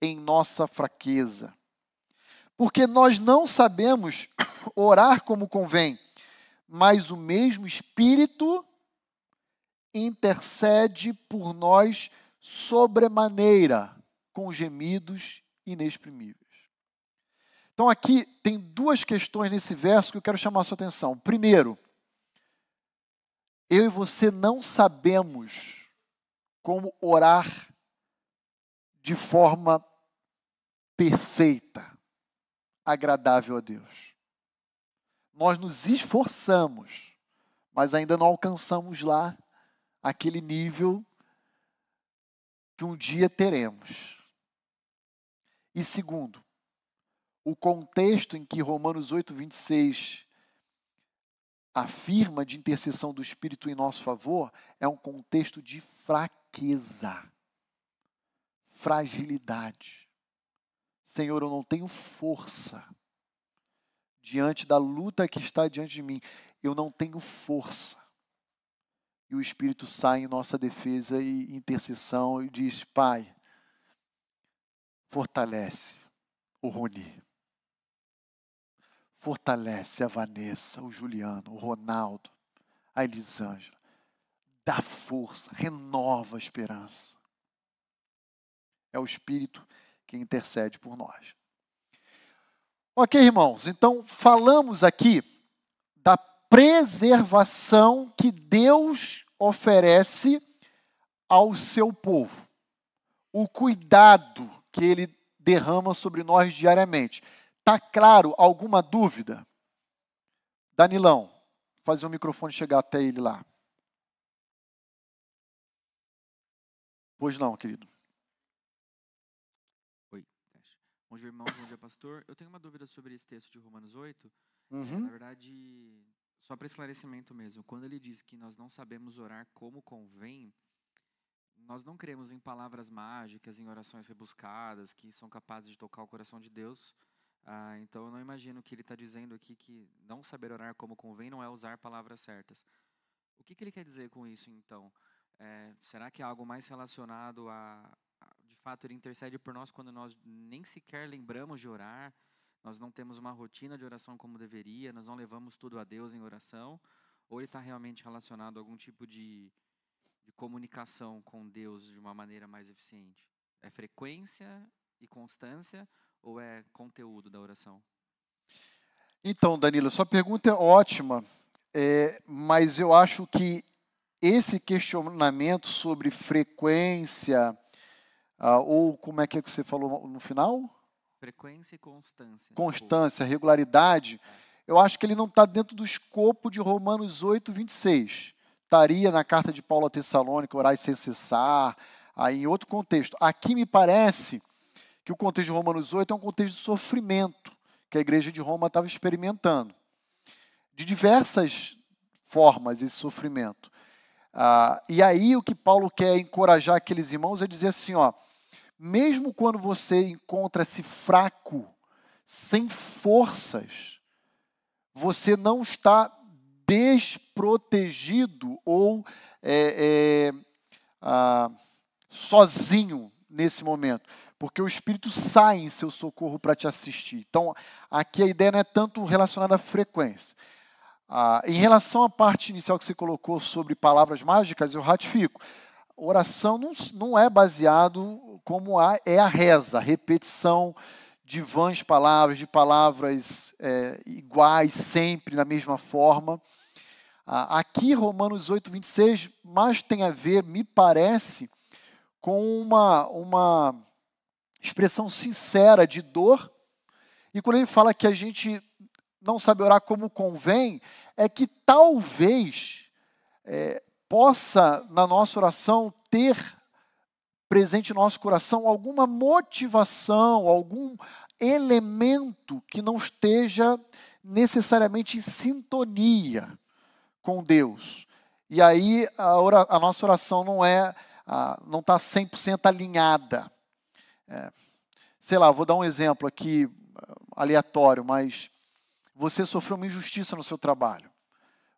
em nossa fraqueza. Porque nós não sabemos orar como convém, mas o mesmo Espírito intercede por nós sobremaneira, com gemidos inexprimíveis. Então, aqui tem duas questões nesse verso que eu quero chamar a sua atenção. Primeiro, eu e você não sabemos como orar de forma perfeita, agradável a Deus. Nós nos esforçamos, mas ainda não alcançamos lá aquele nível que um dia teremos. E segundo, o contexto em que Romanos 8, 26 afirma de intercessão do Espírito em nosso favor é um contexto de fraqueza, fragilidade. Senhor, eu não tenho força diante da luta que está diante de mim. Eu não tenho força. E o Espírito sai em nossa defesa e intercessão e diz: Pai, fortalece o Roni. Fortalece a Vanessa, o Juliano, o Ronaldo, a Elisângela. Dá força, renova a esperança. É o Espírito que intercede por nós. Ok, irmãos, então falamos aqui da preservação que Deus oferece ao seu povo, o cuidado que ele derrama sobre nós diariamente. Tá claro alguma dúvida? Danilão, fazer o microfone chegar até ele lá. Pois não, querido. Bom dia, irmão. Bom dia, pastor. Eu tenho uma dúvida sobre esse texto de Romanos 8. Uhum. Na verdade, só para esclarecimento mesmo, quando ele diz que nós não sabemos orar como convém, nós não cremos em palavras mágicas, em orações rebuscadas, que são capazes de tocar o coração de Deus. Ah, então, eu não imagino que ele está dizendo aqui que não saber orar como convém não é usar palavras certas. O que, que ele quer dizer com isso, então? É, será que é algo mais relacionado a, fato ele intercede por nós quando nós nem sequer lembramos de orar, nós não temos uma rotina de oração como deveria, nós não levamos tudo a Deus em oração, ou ele está realmente relacionado a algum tipo de, de comunicação com Deus de uma maneira mais eficiente? É frequência e constância ou é conteúdo da oração? Então, Danilo, sua pergunta é ótima, é, mas eu acho que esse questionamento sobre frequência, ah, ou como é que, é que você falou no final? Frequência e constância. Constância, regularidade. Eu acho que ele não está dentro do escopo de Romanos 8, 26. Estaria na carta de Paulo a Tessalônica, orar sem cessar, aí em outro contexto. Aqui me parece que o contexto de Romanos 8 é um contexto de sofrimento que a igreja de Roma estava experimentando. De diversas formas esse sofrimento. Ah, e aí o que Paulo quer encorajar aqueles irmãos é dizer assim, ó, mesmo quando você encontra-se fraco, sem forças, você não está desprotegido ou é, é, ah, sozinho nesse momento, porque o Espírito sai em seu socorro para te assistir. Então, aqui a ideia não é tanto relacionada à frequência. Ah, em relação à parte inicial que você colocou sobre palavras mágicas, eu ratifico oração não, não é baseado como a, é a reza, a repetição de vãs palavras, de palavras é, iguais, sempre na mesma forma. Aqui, Romanos 8, 26, mais tem a ver, me parece, com uma, uma expressão sincera de dor. E quando ele fala que a gente não sabe orar como convém, é que talvez é, possa, na nossa oração, ter presente no nosso coração alguma motivação, algum elemento que não esteja necessariamente em sintonia com Deus. E aí a, a nossa oração não é, a, não está 100% alinhada. É, sei lá, vou dar um exemplo aqui aleatório, mas você sofreu uma injustiça no seu trabalho.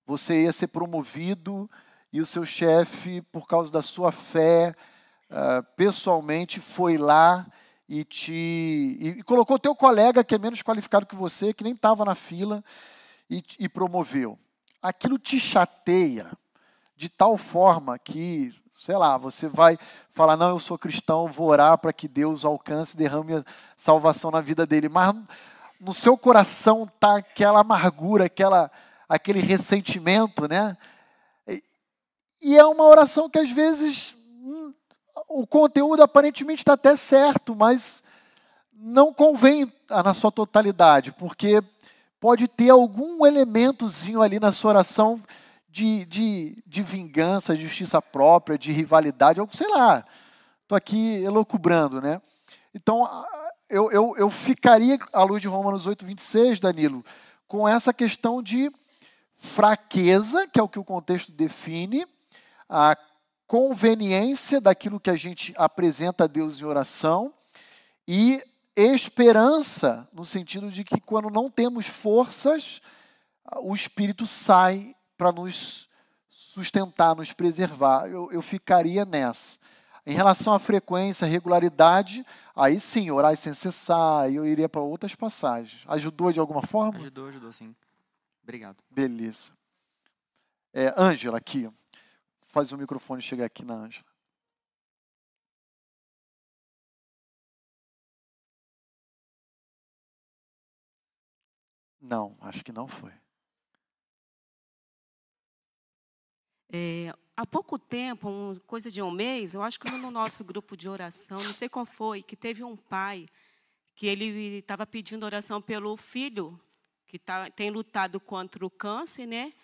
Você ia ser promovido e o seu chefe, por causa da sua fé, uh, pessoalmente foi lá e te e, e colocou teu colega que é menos qualificado que você, que nem estava na fila, e, e promoveu. Aquilo te chateia de tal forma que, sei lá, você vai falar, não, eu sou cristão, vou orar para que Deus alcance e derrame a salvação na vida dele. Mas no seu coração está aquela amargura, aquela, aquele ressentimento, né? E é uma oração que às vezes hum, o conteúdo aparentemente está até certo, mas não convém na sua totalidade, porque pode ter algum elementozinho ali na sua oração de, de, de vingança, de justiça própria, de rivalidade, ou sei lá. Estou aqui elocubrando, né? Então, eu, eu, eu ficaria, à luz de Romanos 8, 26, Danilo, com essa questão de fraqueza, que é o que o contexto define, a conveniência daquilo que a gente apresenta a Deus em oração e esperança, no sentido de que quando não temos forças, o Espírito sai para nos sustentar, nos preservar. Eu, eu ficaria nessa. Em relação à frequência, regularidade, aí sim, orar sem cessar, eu iria para outras passagens. Ajudou de alguma forma? Ajudou, ajudou sim. Obrigado. Beleza. É, Ângela, aqui. Faz o microfone chegar aqui na Ângela. Não, acho que não foi. É, há pouco tempo, coisa de um mês, eu acho que no nosso grupo de oração, não sei qual foi, que teve um pai que ele estava pedindo oração pelo filho que tá, tem lutado contra o câncer, né?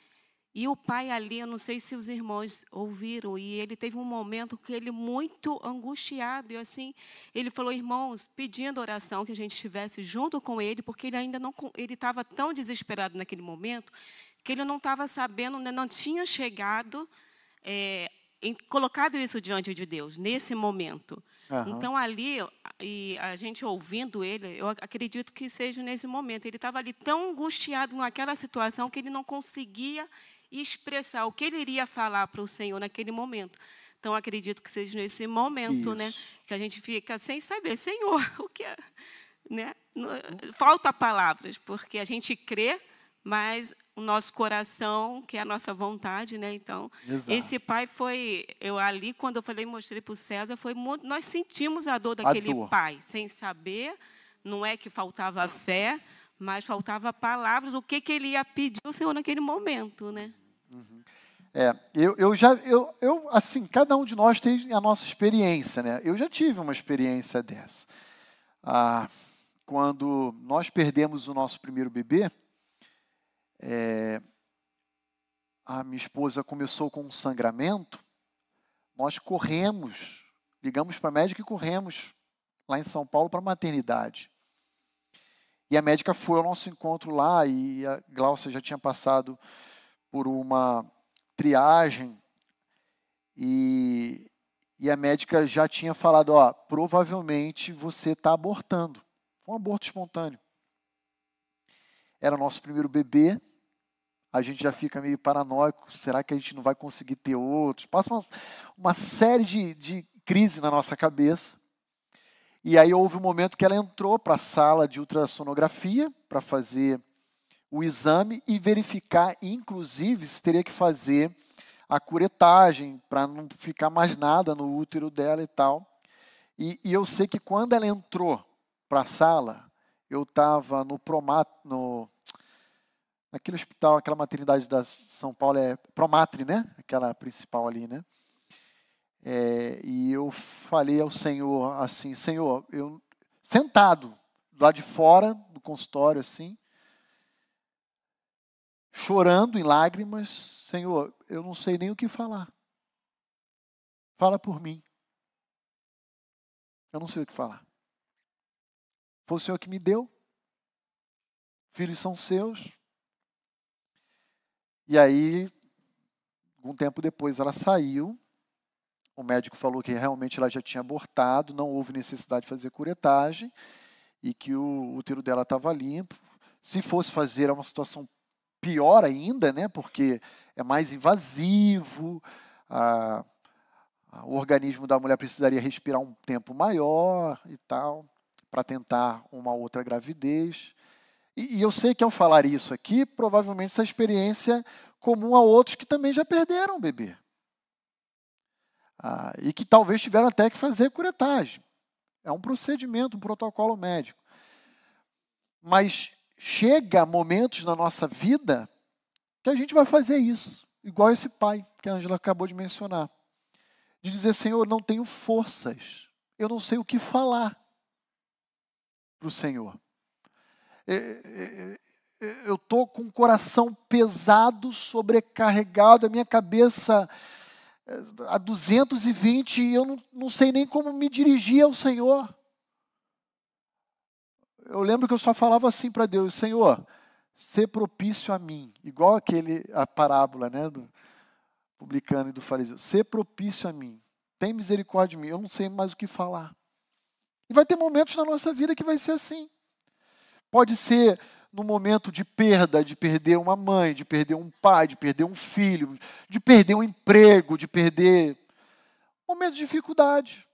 E o pai ali, eu não sei se os irmãos ouviram, e ele teve um momento que ele muito angustiado, e assim, ele falou, irmãos, pedindo oração que a gente estivesse junto com ele, porque ele ainda não, ele estava tão desesperado naquele momento, que ele não estava sabendo, né, não tinha chegado, é, em, colocado isso diante de Deus, nesse momento. Uhum. Então, ali, e a gente ouvindo ele, eu acredito que seja nesse momento. Ele estava ali tão angustiado naquela situação que ele não conseguia e expressar o que ele iria falar para o Senhor naquele momento. Então, acredito que seja nesse momento, né, que a gente fica sem saber, Senhor, o que é, né? Falta palavras, porque a gente crê, mas o nosso coração, que é a nossa vontade, né? Então, Exato. esse pai foi, eu ali quando eu falei, mostrei para o César, foi muito, nós sentimos a dor daquele a dor. pai, sem saber, não é que faltava fé, mas faltava palavras, o que, que ele ia pedir ao Senhor naquele momento, né? Uhum. É, eu, eu já, eu, eu, assim, cada um de nós tem a nossa experiência, né? Eu já tive uma experiência dessa. Ah, quando nós perdemos o nosso primeiro bebê, é, a minha esposa começou com um sangramento, nós corremos, ligamos para a médica e corremos lá em São Paulo para a maternidade. E a médica foi ao nosso encontro lá e a Glaucia já tinha passado por uma triagem e, e a médica já tinha falado, ó, provavelmente você está abortando. Foi um aborto espontâneo. Era o nosso primeiro bebê, a gente já fica meio paranoico, será que a gente não vai conseguir ter outros? Passa uma, uma série de, de crises na nossa cabeça. E aí houve um momento que ela entrou para a sala de ultrassonografia para fazer o exame e verificar, inclusive, se teria que fazer a curetagem para não ficar mais nada no útero dela e tal. E, e eu sei que quando ela entrou para a sala, eu estava no Promat, no naquele hospital, aquela maternidade da São Paulo é Promatre, né? Aquela principal ali, né? É, e eu falei ao Senhor assim, Senhor, eu sentado lá de fora do consultório assim, chorando em lágrimas, Senhor, eu não sei nem o que falar. Fala por mim. Eu não sei o que falar. Foi o Senhor que me deu. Filhos são seus. E aí, algum tempo depois, ela saiu o médico falou que realmente ela já tinha abortado, não houve necessidade de fazer curetagem e que o útero dela estava limpo. Se fosse fazer, é uma situação pior ainda, né? Porque é mais invasivo, a, a, o organismo da mulher precisaria respirar um tempo maior e tal, para tentar uma outra gravidez. E, e eu sei que ao falar isso aqui, provavelmente essa experiência é comum a outros que também já perderam o bebê ah, e que talvez tiveram até que fazer curetagem. É um procedimento, um protocolo médico. Mas chega momentos na nossa vida que a gente vai fazer isso, igual esse pai que a Angela acabou de mencionar. De dizer, Senhor, não tenho forças, eu não sei o que falar para o Senhor. É, é, é, eu estou com o coração pesado, sobrecarregado, a minha cabeça a 220 e eu não, não sei nem como me dirigir ao Senhor. Eu lembro que eu só falava assim para Deus, Senhor, ser propício a mim, igual aquele a parábola, né, do publicano e do fariseu, ser propício a mim. Tem misericórdia de mim, eu não sei mais o que falar. E vai ter momentos na nossa vida que vai ser assim. Pode ser no momento de perda, de perder uma mãe, de perder um pai, de perder um filho, de perder um emprego, de perder. Momento de dificuldade.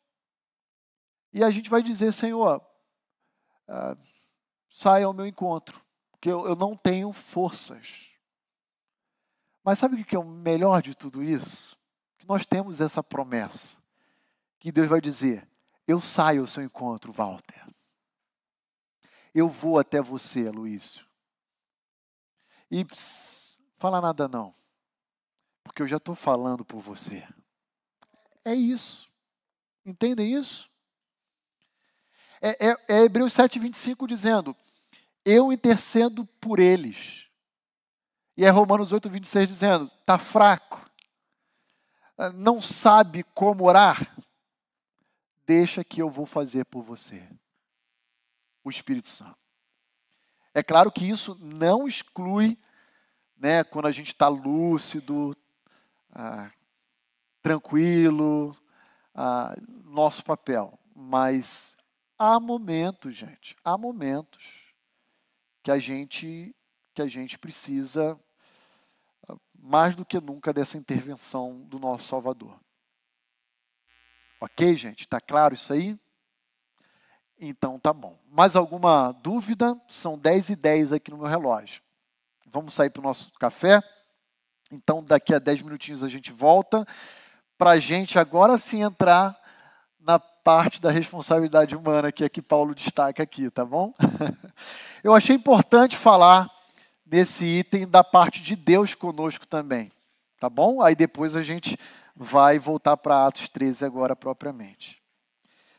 E a gente vai dizer, Senhor, ah, saia ao meu encontro, porque eu, eu não tenho forças. Mas sabe o que é o melhor de tudo isso? Que nós temos essa promessa, que Deus vai dizer: Eu saio ao seu encontro, Walter. Eu vou até você, Luísio. E pss, fala nada não, porque eu já estou falando por você. É isso. Entendem isso? É, é, é Hebreus 7,25 dizendo: Eu intercedo por eles. E é Romanos 8, 26 dizendo: está fraco, ah, não sabe como orar, deixa que eu vou fazer por você. O Espírito Santo. É claro que isso não exclui, né, quando a gente está lúcido, ah, tranquilo, ah, nosso papel. Mas há momentos, gente, há momentos que a gente que a gente precisa mais do que nunca dessa intervenção do nosso Salvador. Ok, gente? Está claro isso aí? Então tá bom. Mais alguma dúvida? São 10 e 10 aqui no meu relógio. Vamos sair para o nosso café? Então, daqui a 10 minutinhos a gente volta para a gente agora sim entrar parte da responsabilidade humana que aqui Paulo destaca aqui, tá bom? Eu achei importante falar nesse item da parte de Deus conosco também. Tá bom? Aí depois a gente vai voltar para Atos 13 agora propriamente.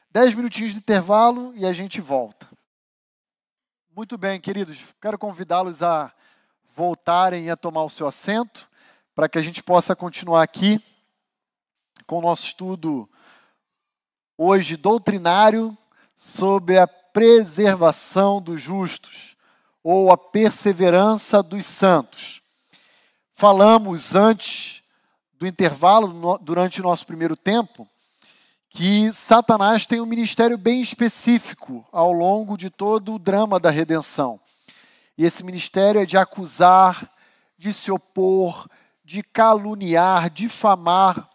Dez minutinhos de intervalo e a gente volta. Muito bem, queridos. Quero convidá-los a voltarem a tomar o seu assento para que a gente possa continuar aqui com o nosso estudo hoje doutrinário sobre a preservação dos justos ou a perseverança dos santos. Falamos antes do intervalo, durante o nosso primeiro tempo, que Satanás tem um ministério bem específico ao longo de todo o drama da redenção. E esse ministério é de acusar, de se opor, de caluniar, difamar,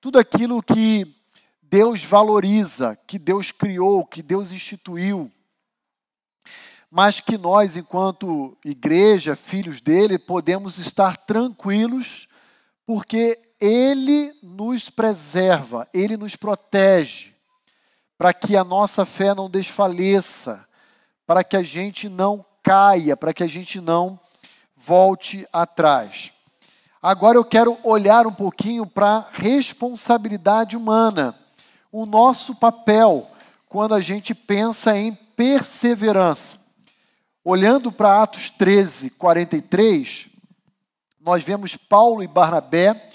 tudo aquilo que Deus valoriza, que Deus criou, que Deus instituiu mas que nós, enquanto igreja, filhos dele, podemos estar tranquilos, porque ele nos preserva, ele nos protege, para que a nossa fé não desfaleça, para que a gente não caia, para que a gente não volte atrás. Agora eu quero olhar um pouquinho para a responsabilidade humana, o nosso papel quando a gente pensa em perseverança. Olhando para Atos 13, 43, nós vemos Paulo e Barnabé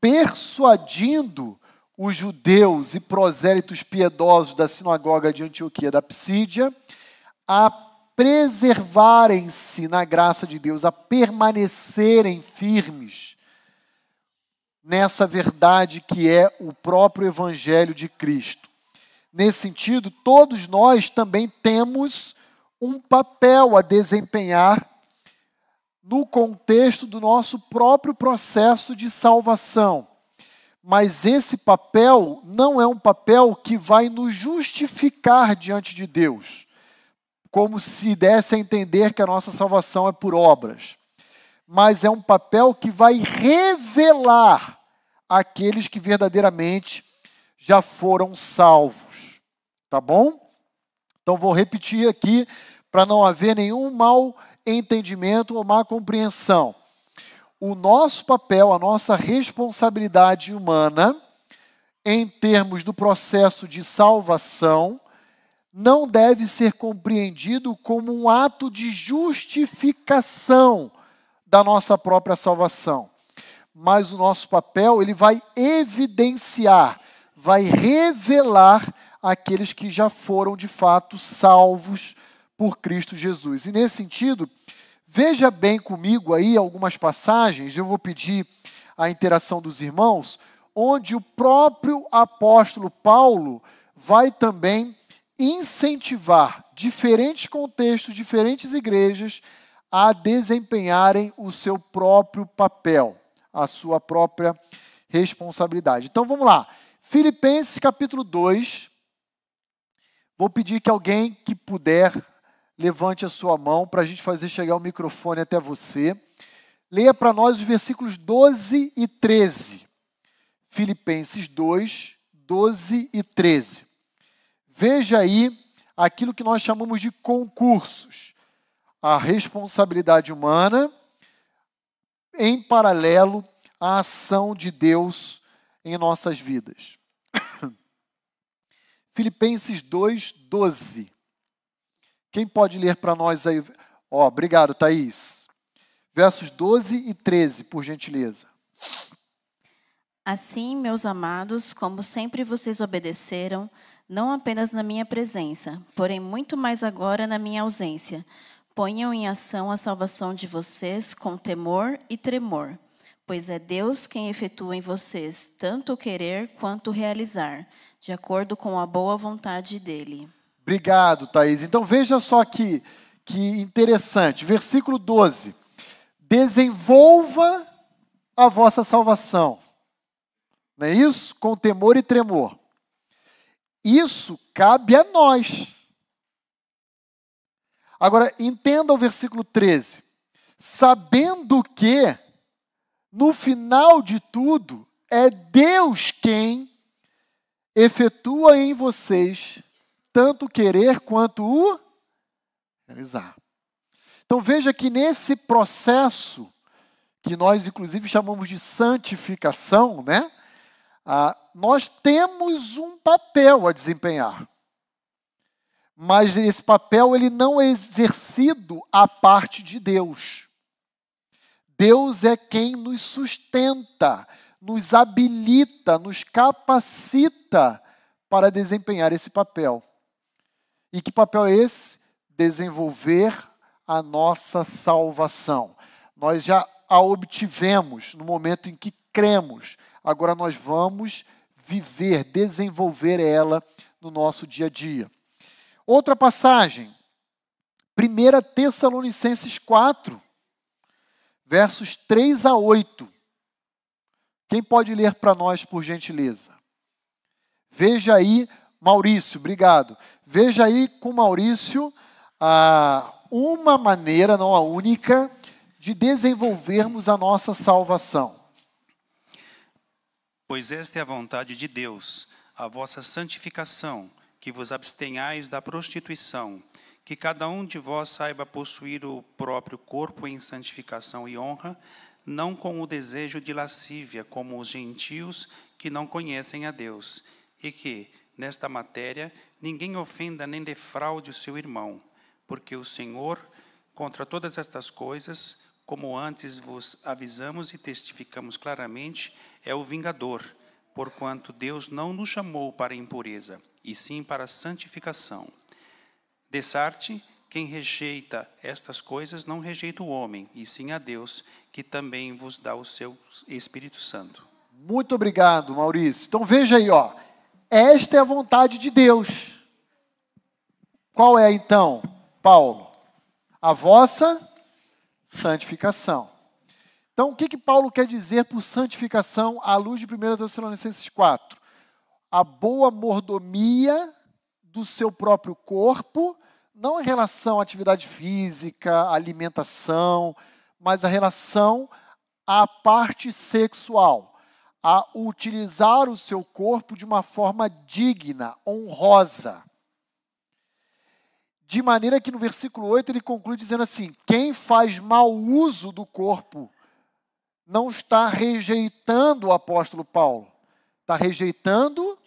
persuadindo os judeus e prosélitos piedosos da sinagoga de Antioquia da Psídia a preservarem-se na graça de Deus, a permanecerem firmes nessa verdade que é o próprio Evangelho de Cristo. Nesse sentido, todos nós também temos um papel a desempenhar no contexto do nosso próprio processo de salvação. Mas esse papel não é um papel que vai nos justificar diante de Deus, como se desse a entender que a nossa salvação é por obras. Mas é um papel que vai revelar aqueles que verdadeiramente já foram salvos. Tá bom? Então vou repetir aqui para não haver nenhum mal entendimento ou má compreensão. O nosso papel, a nossa responsabilidade humana, em termos do processo de salvação, não deve ser compreendido como um ato de justificação da nossa própria salvação. Mas o nosso papel, ele vai evidenciar, vai revelar aqueles que já foram de fato salvos por Cristo Jesus. E nesse sentido, veja bem comigo aí algumas passagens, eu vou pedir a interação dos irmãos, onde o próprio apóstolo Paulo vai também incentivar diferentes contextos, diferentes igrejas a desempenharem o seu próprio papel, a sua própria responsabilidade. Então vamos lá. Filipenses capítulo 2. Vou pedir que alguém que puder levante a sua mão para a gente fazer chegar o microfone até você. Leia para nós os versículos 12 e 13. Filipenses 2, 12 e 13. Veja aí aquilo que nós chamamos de concursos. A responsabilidade humana em paralelo à ação de Deus em nossas vidas. Filipenses 2, 12. Quem pode ler para nós aí? Ó, obrigado, Thaís. Versos 12 e 13, por gentileza. Assim, meus amados, como sempre vocês obedeceram, não apenas na minha presença, porém muito mais agora na minha ausência, ponham em ação a salvação de vocês com temor e tremor, pois é Deus quem efetua em vocês tanto o querer quanto o realizar, de acordo com a boa vontade dele. Obrigado, Thaís. Então veja só aqui que interessante. Versículo 12. Desenvolva a vossa salvação. Não é isso? Com temor e tremor. Isso cabe a nós. Agora, entenda o versículo 13. Sabendo que, no final de tudo, é Deus quem efetua em vocês tanto querer quanto o realizar. Então veja que nesse processo, que nós inclusive chamamos de santificação, né? Ah, nós temos um papel a desempenhar. Mas esse papel ele não é exercido à parte de Deus. Deus é quem nos sustenta, nos habilita, nos capacita para desempenhar esse papel. E que papel é esse? Desenvolver a nossa salvação. Nós já a obtivemos no momento em que cremos. Agora nós vamos viver, desenvolver ela no nosso dia a dia. Outra passagem, 1 Tessalonicenses 4, versos 3 a 8. Quem pode ler para nós, por gentileza? Veja aí Maurício, obrigado. Veja aí com Maurício ah, uma maneira, não a única, de desenvolvermos a nossa salvação. Pois esta é a vontade de Deus, a vossa santificação, que vos abstenhais da prostituição, que cada um de vós saiba possuir o próprio corpo em santificação e honra, não com o desejo de lascívia, como os gentios que não conhecem a Deus, e que, nesta matéria, ninguém ofenda nem defraude o seu irmão, porque o Senhor, contra todas estas coisas, como antes vos avisamos e testificamos claramente, é o vingador, porquanto Deus não nos chamou para impureza, e sim para santificação. Dessarte, quem rejeita estas coisas não rejeita o homem, e sim a Deus, que também vos dá o seu Espírito Santo. Muito obrigado, Maurício. Então veja aí, ó. Esta é a vontade de Deus. Qual é então, Paulo? A vossa santificação. Então, o que, que Paulo quer dizer por santificação à luz de 1 Tessalonicenses 4? A boa mordomia do seu próprio corpo, não em relação à atividade física, alimentação, mas a relação à parte sexual a utilizar o seu corpo de uma forma digna, honrosa. De maneira que no versículo 8 ele conclui dizendo assim: quem faz mau uso do corpo não está rejeitando o apóstolo Paulo, está rejeitando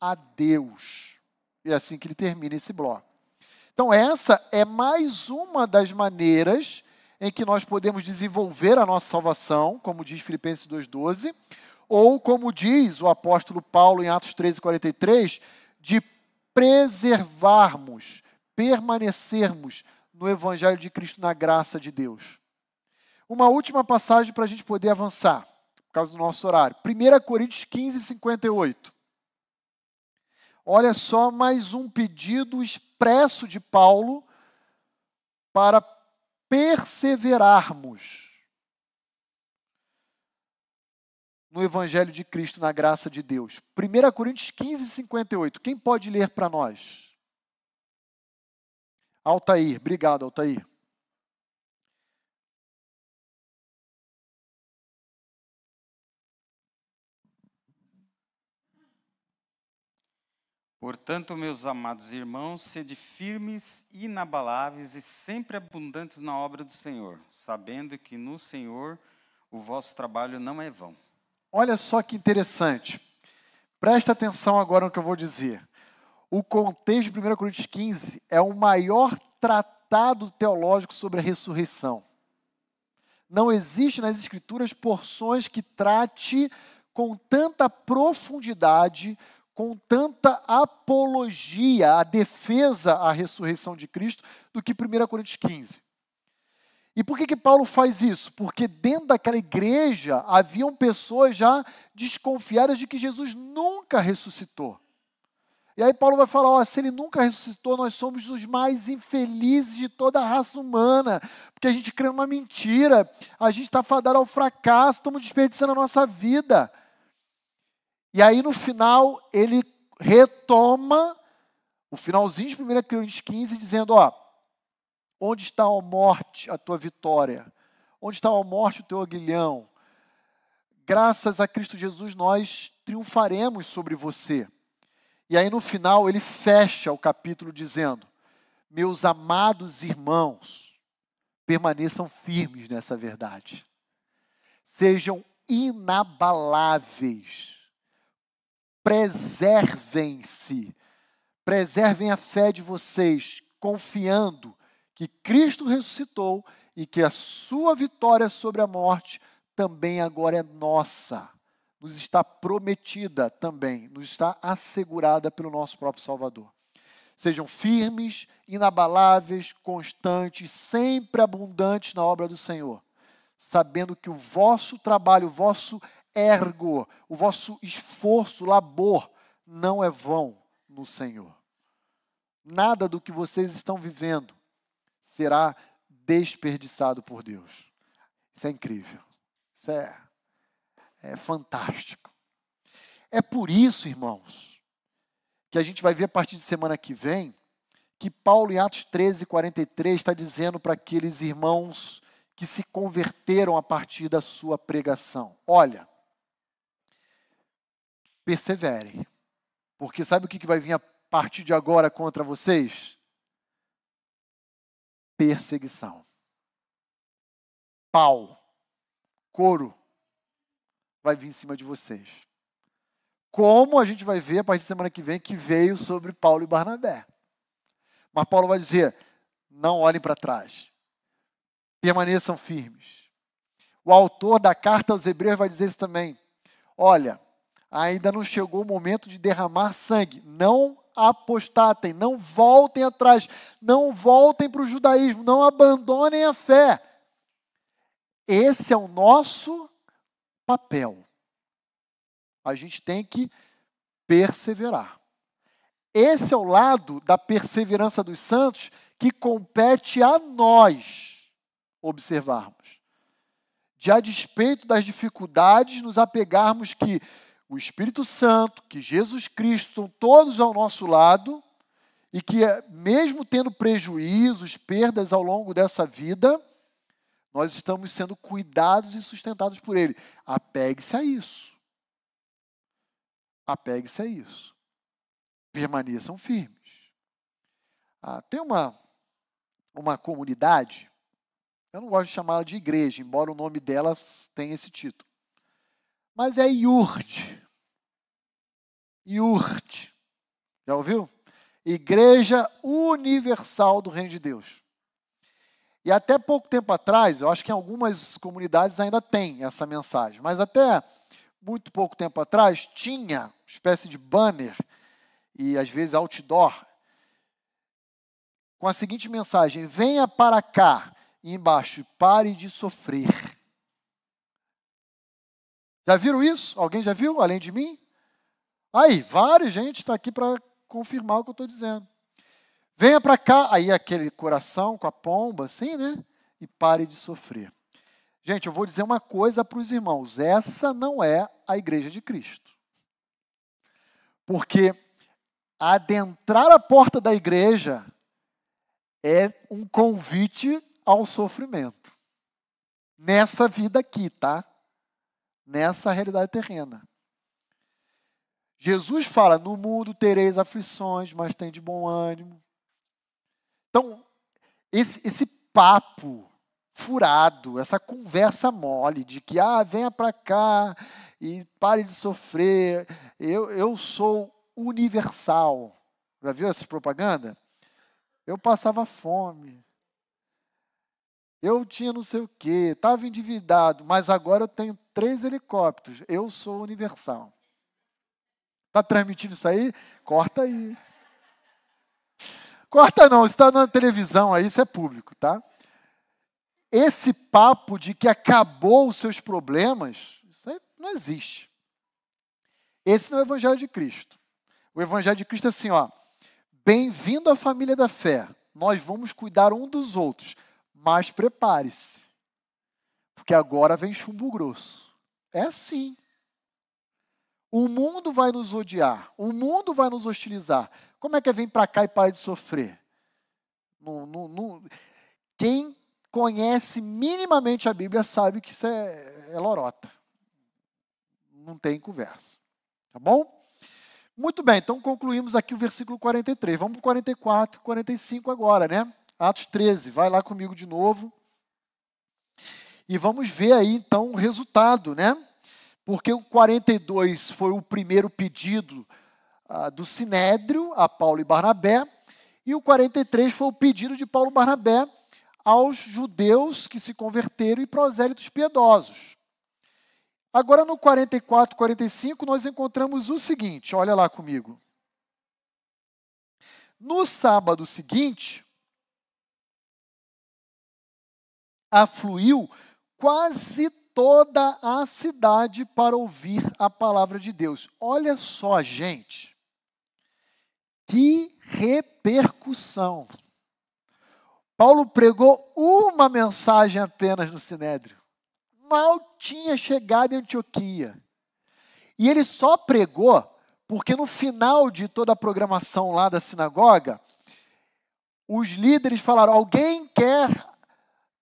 a Deus. E é assim que ele termina esse bloco. Então, essa é mais uma das maneiras em que nós podemos desenvolver a nossa salvação, como diz Filipenses 2,12, ou como diz o apóstolo Paulo em Atos 13,43, de preservarmos, permanecermos no Evangelho de Cristo, na graça de Deus. Uma última passagem para a gente poder avançar, por causa do nosso horário. 1 Coríntios 15, 58. Olha só mais um pedido expresso de Paulo para perseverarmos no Evangelho de Cristo, na graça de Deus. 1 Coríntios 15, 58. Quem pode ler para nós? Altair, obrigado, Altair. Portanto, meus amados irmãos, sede firmes, inabaláveis e sempre abundantes na obra do Senhor, sabendo que no Senhor o vosso trabalho não é vão. Olha só que interessante. Presta atenção agora no que eu vou dizer. O contexto de 1 Coríntios 15 é o maior tratado teológico sobre a ressurreição. Não existe nas Escrituras porções que trate com tanta profundidade com tanta apologia, a defesa à ressurreição de Cristo, do que 1 Coríntios 15. E por que, que Paulo faz isso? Porque dentro daquela igreja haviam pessoas já desconfiadas de que Jesus nunca ressuscitou. E aí Paulo vai falar: se ele nunca ressuscitou, nós somos os mais infelizes de toda a raça humana, porque a gente crê numa mentira, a gente está fadado ao fracasso, estamos desperdiçando a nossa vida. E aí no final ele retoma o finalzinho de 1 Coríntios 15, dizendo: Ó, onde está a morte, a tua vitória? Onde está a morte, o teu aguilhão? Graças a Cristo Jesus, nós triunfaremos sobre você. E aí no final ele fecha o capítulo dizendo: Meus amados irmãos, permaneçam firmes nessa verdade. Sejam inabaláveis preservem-se, preservem a fé de vocês, confiando que Cristo ressuscitou e que a sua vitória sobre a morte também agora é nossa. Nos está prometida também, nos está assegurada pelo nosso próprio Salvador. Sejam firmes, inabaláveis, constantes, sempre abundantes na obra do Senhor, sabendo que o vosso trabalho, o vosso ergo, o vosso esforço, labor, não é vão no Senhor. Nada do que vocês estão vivendo será desperdiçado por Deus. Isso é incrível. Isso é, é fantástico. É por isso, irmãos, que a gente vai ver a partir de semana que vem que Paulo, em Atos 13, 43, está dizendo para aqueles irmãos que se converteram a partir da sua pregação: olha, perseverem. Porque sabe o que vai vir a partir de agora contra vocês? Perseguição. Pau, couro, vai vir em cima de vocês. Como a gente vai ver a partir da semana que vem que veio sobre Paulo e Barnabé. Mas Paulo vai dizer: não olhem para trás, permaneçam firmes. O autor da carta aos Hebreus vai dizer isso também. Olha, ainda não chegou o momento de derramar sangue. Não apostatem, não voltem atrás, não voltem para o judaísmo, não abandonem a fé. Esse é o nosso papel. A gente tem que perseverar. Esse é o lado da perseverança dos santos que compete a nós observarmos. De a despeito das dificuldades, nos apegarmos que o Espírito Santo, que Jesus Cristo estão todos ao nosso lado e que, mesmo tendo prejuízos, perdas ao longo dessa vida, nós estamos sendo cuidados e sustentados por Ele. Apegue-se a isso. Apegue-se a isso. Permaneçam firmes. Ah, tem uma, uma comunidade, eu não gosto de chamá-la de igreja, embora o nome dela tenha esse título mas é IURD. IURD. Já ouviu? Igreja Universal do Reino de Deus. E até pouco tempo atrás, eu acho que em algumas comunidades ainda tem essa mensagem, mas até muito pouco tempo atrás tinha uma espécie de banner e às vezes outdoor com a seguinte mensagem: venha para cá, e embaixo, pare de sofrer. Já viram isso? Alguém já viu, além de mim? Aí, vários gente está aqui para confirmar o que eu estou dizendo. Venha para cá, aí aquele coração com a pomba, assim, né? E pare de sofrer. Gente, eu vou dizer uma coisa para os irmãos: essa não é a igreja de Cristo. Porque adentrar a porta da igreja é um convite ao sofrimento. Nessa vida aqui, tá? Nessa realidade terrena. Jesus fala: No mundo tereis aflições, mas tem de bom ânimo. Então, esse, esse papo furado, essa conversa mole de que, ah, venha para cá e pare de sofrer, eu, eu sou universal. Já viu essa propaganda? Eu passava fome. Eu tinha não sei o quê, estava endividado, mas agora eu tenho três helicópteros. Eu sou universal. Está transmitindo isso aí? Corta aí. Corta não, está na televisão aí, isso é público, tá? Esse papo de que acabou os seus problemas, isso aí não existe. Esse não é o Evangelho de Cristo. O Evangelho de Cristo é assim, ó. Bem-vindo à família da fé. Nós vamos cuidar um dos outros, mas prepare-se, porque agora vem chumbo grosso. É assim. O mundo vai nos odiar, o mundo vai nos hostilizar. Como é que é vem para cá e para de sofrer? Não, não, não. Quem conhece minimamente a Bíblia sabe que isso é, é lorota. Não tem conversa. Tá bom? Muito bem, então concluímos aqui o versículo 43. Vamos para o 44, 45 agora, né? Atos 13, vai lá comigo de novo. E vamos ver aí então o resultado, né? Porque o 42 foi o primeiro pedido ah, do Sinédrio a Paulo e Barnabé, e o 43 foi o pedido de Paulo e Barnabé aos judeus que se converteram e prosélitos piedosos. Agora no 44, 45, nós encontramos o seguinte, olha lá comigo. No sábado seguinte, afluiu quase toda a cidade para ouvir a palavra de Deus. Olha só, gente, que repercussão. Paulo pregou uma mensagem apenas no Sinédrio. Mal tinha chegado em Antioquia. E ele só pregou porque no final de toda a programação lá da sinagoga, os líderes falaram: alguém quer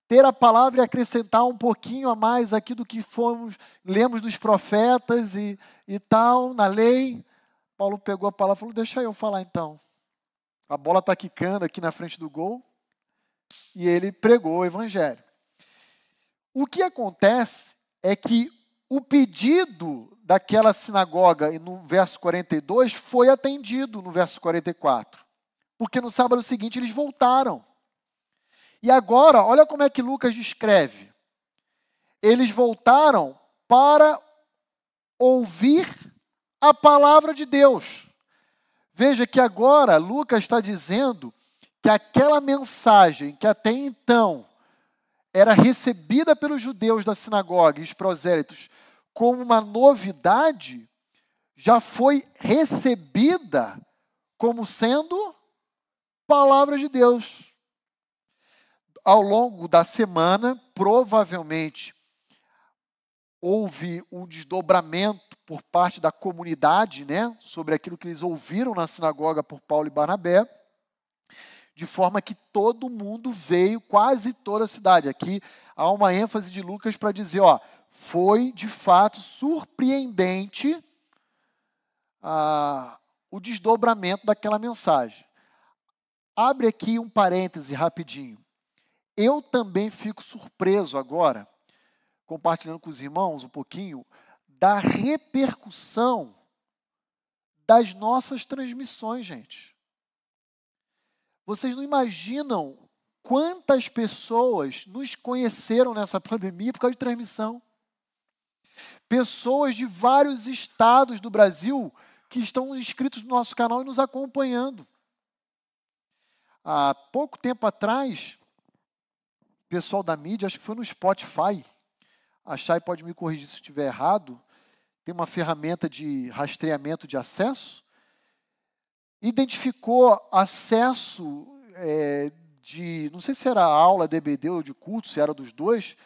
ter a palavra e acrescentar um pouquinho a mais aqui do que fomos, lemos dos profetas e, e tal, na lei. Paulo pegou a palavra e falou: Deixa eu falar então. A bola está quicando aqui na frente do gol e ele pregou o evangelho. O que acontece é que o pedido daquela sinagoga no verso 42 foi atendido no verso 44. Porque no sábado seguinte eles voltaram. E agora, olha como é que Lucas descreve. Eles voltaram para ouvir a palavra de Deus. Veja que agora Lucas está dizendo que aquela mensagem que até então era recebida pelos judeus da sinagoga e os prosélitos como uma novidade, já foi recebida como sendo palavra de Deus. Ao longo da semana, provavelmente houve um desdobramento por parte da comunidade, né, sobre aquilo que eles ouviram na sinagoga por Paulo e Barnabé de forma que todo mundo veio, quase toda a cidade. Aqui há uma ênfase de Lucas para dizer, ó, foi de fato surpreendente ah, o desdobramento daquela mensagem. Abre aqui um parêntese rapidinho. Eu também fico surpreso agora, compartilhando com os irmãos um pouquinho, da repercussão das nossas transmissões, gente. Vocês não imaginam quantas pessoas nos conheceram nessa pandemia por causa de transmissão. Pessoas de vários estados do Brasil que estão inscritos no nosso canal e nos acompanhando. Há pouco tempo atrás, pessoal da mídia, acho que foi no Spotify, a Chay pode me corrigir se estiver errado, tem uma ferramenta de rastreamento de acesso, identificou acesso é, de, não sei se era aula, DBD ou de culto, se era dos dois,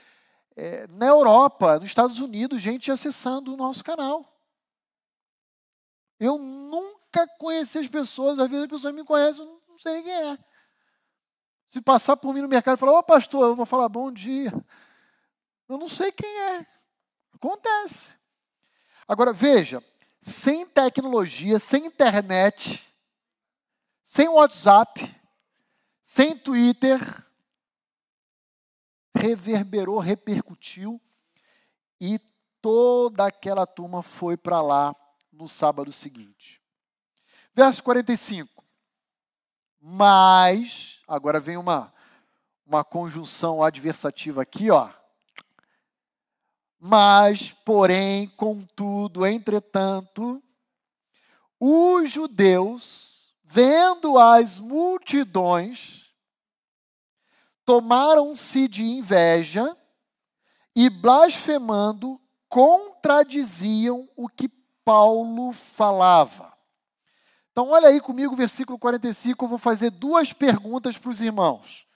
é, na Europa, nos Estados Unidos, gente acessando o nosso canal. Eu nunca conheci as pessoas, às vezes as pessoas me conhecem, eu não sei quem é. Se passar por mim no mercado e falar, ô pastor, eu vou falar bom dia. Eu não sei quem é. Acontece. Agora, veja, sem tecnologia, sem internet, sem WhatsApp, sem Twitter, reverberou, repercutiu e toda aquela turma foi para lá no sábado seguinte. Verso 45. Mas, agora vem uma, uma conjunção adversativa aqui, ó. Mas, porém, contudo, entretanto, os judeus, vendo as multidões, tomaram-se de inveja e, blasfemando, contradiziam o que Paulo falava. Então, olha aí comigo versículo 45, eu vou fazer duas perguntas para os irmãos.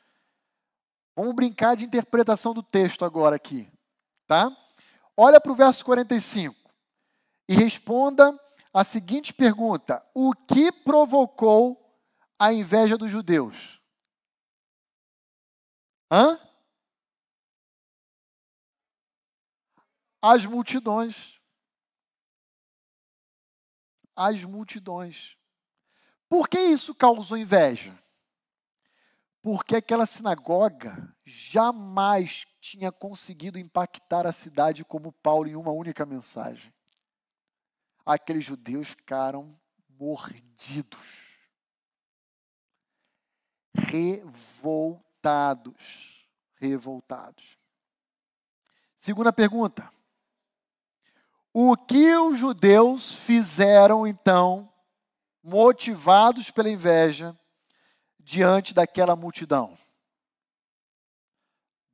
Vamos brincar de interpretação do texto agora aqui, tá? Olha para o verso 45 e responda a seguinte pergunta: O que provocou a inveja dos judeus? Hã? As multidões. As multidões. Por que isso causou inveja? Porque aquela sinagoga jamais tinha conseguido impactar a cidade como Paulo em uma única mensagem. Aqueles judeus ficaram mordidos, revoltados, revoltados. Segunda pergunta: o que os judeus fizeram então, motivados pela inveja, diante daquela multidão?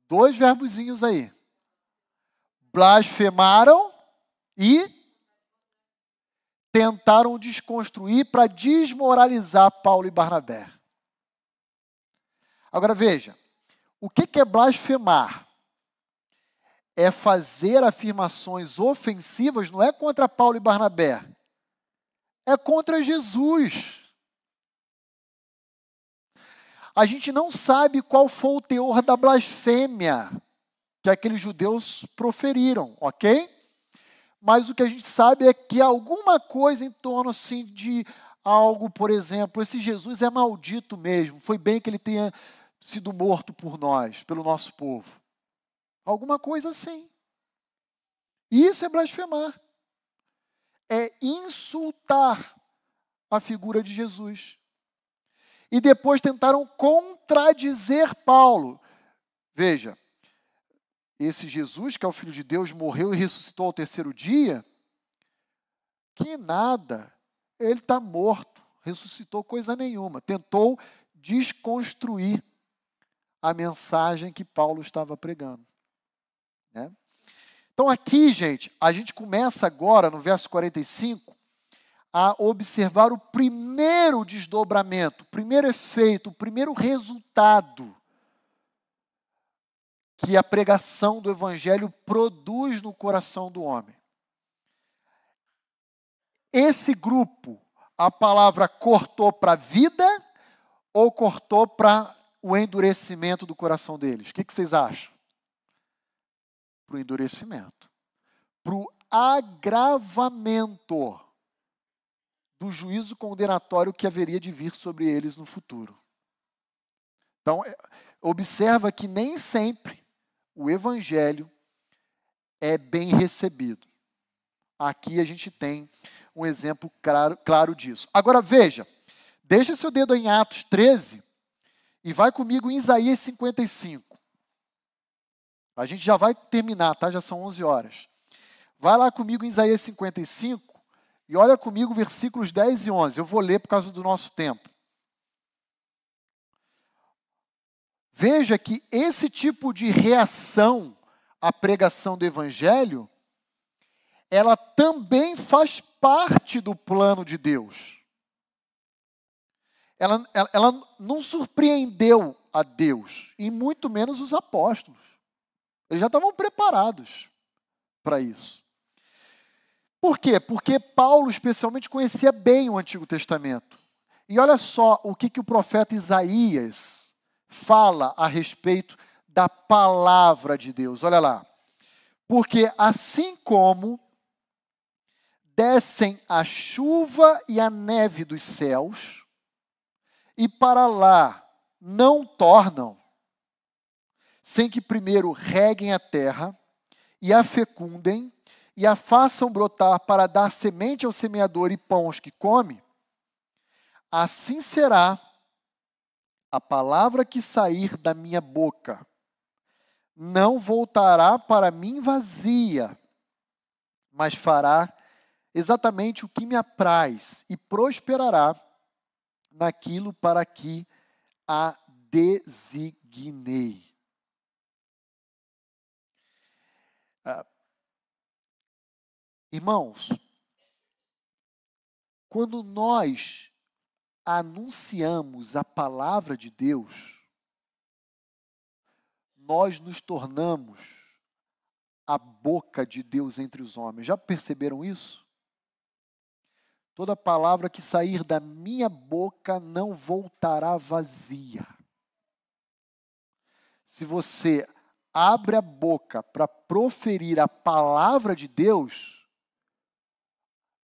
Dois verbozinhos aí. Blasfemaram e tentaram desconstruir para desmoralizar Paulo e Barnabé. Agora veja, o que é blasfemar? É fazer afirmações ofensivas, não é contra Paulo e Barnabé, é contra Jesus. A gente não sabe qual foi o teor da blasfêmia que aqueles judeus proferiram, ok? Mas o que a gente sabe é que alguma coisa em torno assim de algo, por exemplo, esse Jesus é maldito mesmo. Foi bem que ele tenha sido morto por nós, pelo nosso povo. Alguma coisa assim. Isso é blasfemar. É insultar a figura de Jesus e depois tentaram contradizer Paulo. Veja, esse Jesus, que é o Filho de Deus, morreu e ressuscitou ao terceiro dia, que nada, ele está morto, ressuscitou coisa nenhuma, tentou desconstruir a mensagem que Paulo estava pregando. Então, aqui, gente, a gente começa agora no verso 45 a observar o primeiro desdobramento, o primeiro efeito, o primeiro resultado que a pregação do Evangelho produz no coração do homem. Esse grupo, a palavra cortou para a vida ou cortou para o endurecimento do coração deles? O que, que vocês acham? Para o endurecimento. Para o agravamento do juízo condenatório que haveria de vir sobre eles no futuro. Então, é, observa que nem sempre o evangelho é bem recebido. Aqui a gente tem um exemplo claro, claro disso. Agora veja, deixa seu dedo em Atos 13 e vai comigo em Isaías 55. A gente já vai terminar, tá? Já são 11 horas. Vai lá comigo em Isaías 55 e olha comigo versículos 10 e 11. Eu vou ler por causa do nosso tempo. Veja que esse tipo de reação à pregação do evangelho, ela também faz parte do plano de Deus. ela, ela, ela não surpreendeu a Deus, e muito menos os apóstolos. Eles já estavam preparados para isso. Por quê? Porque Paulo, especialmente, conhecia bem o Antigo Testamento. E olha só o que, que o profeta Isaías fala a respeito da palavra de Deus. Olha lá. Porque assim como descem a chuva e a neve dos céus, e para lá não tornam, sem que primeiro reguem a terra e a fecundem e a façam brotar para dar semente ao semeador e pão aos que come, assim será a palavra que sair da minha boca. Não voltará para mim vazia, mas fará exatamente o que me apraz e prosperará naquilo para que a designei. Ah, irmãos, quando nós anunciamos a palavra de Deus, nós nos tornamos a boca de Deus entre os homens. Já perceberam isso? Toda palavra que sair da minha boca não voltará vazia. Se você abre a boca para proferir a palavra de Deus,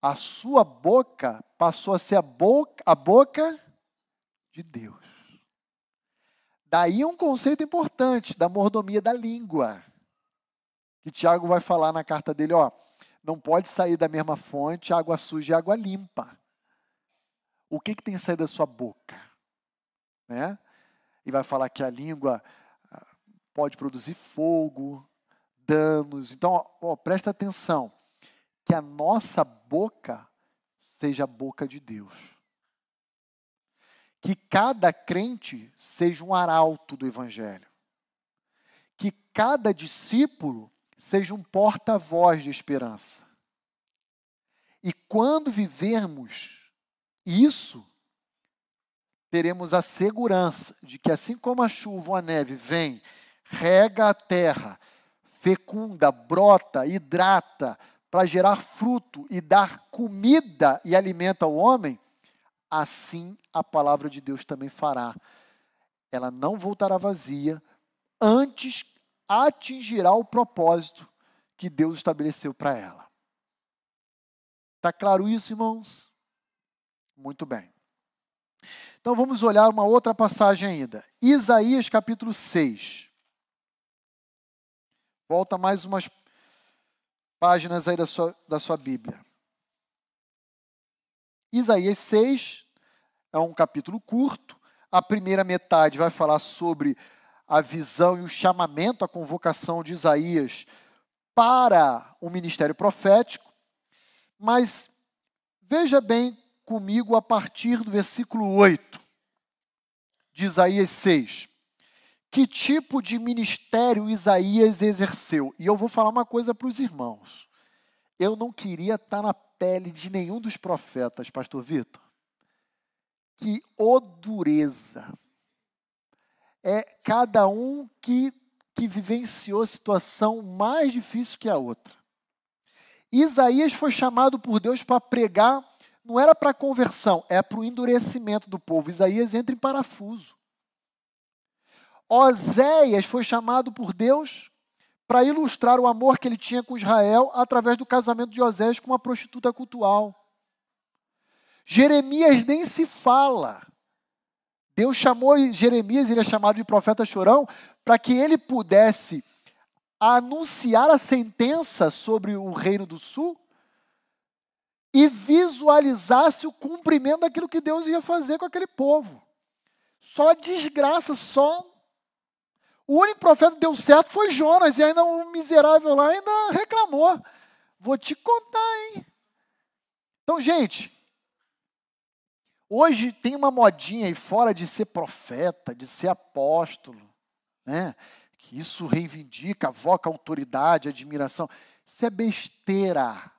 a sua boca passou a ser a boca, a boca de Deus. Daí um conceito importante da mordomia da língua, que Tiago vai falar na carta dele, ó, não pode sair da mesma fonte água suja e água limpa. O que, que tem saído da sua boca? Né? E vai falar que a língua pode produzir fogo, danos. Então, ó, presta atenção. Que a nossa boca seja a boca de Deus. Que cada crente seja um arauto do Evangelho. Que cada discípulo seja um porta-voz de esperança. E quando vivermos isso, teremos a segurança de que, assim como a chuva ou a neve vem, rega a terra, fecunda, brota, hidrata, para gerar fruto e dar comida e alimento ao homem, assim a palavra de Deus também fará. Ela não voltará vazia, antes atingirá o propósito que Deus estabeleceu para ela. Está claro isso, irmãos? Muito bem. Então vamos olhar uma outra passagem ainda. Isaías capítulo 6. Volta mais umas páginas aí da sua, da sua Bíblia. Isaías 6 é um capítulo curto. A primeira metade vai falar sobre a visão e o chamamento, a convocação de Isaías para o ministério profético. Mas veja bem comigo a partir do versículo 8 de Isaías 6. Que tipo de ministério Isaías exerceu? E eu vou falar uma coisa para os irmãos. Eu não queria estar na pele de nenhum dos profetas, pastor Vitor. Que o dureza é cada um que, que vivenciou situação mais difícil que a outra. Isaías foi chamado por Deus para pregar, não era para conversão, é para o endurecimento do povo. Isaías entra em parafuso. Oséias foi chamado por Deus para ilustrar o amor que ele tinha com Israel através do casamento de Oséias com uma prostituta cultual. Jeremias nem se fala. Deus chamou Jeremias, ele é chamado de profeta chorão, para que ele pudesse anunciar a sentença sobre o reino do sul e visualizasse o cumprimento daquilo que Deus ia fazer com aquele povo. Só desgraça, só. O único profeta que deu certo foi Jonas, e ainda o miserável lá ainda reclamou. Vou te contar, hein? Então, gente, Hoje tem uma modinha aí fora de ser profeta, de ser apóstolo, né? Que isso reivindica, avoca autoridade, admiração. Isso é besteira.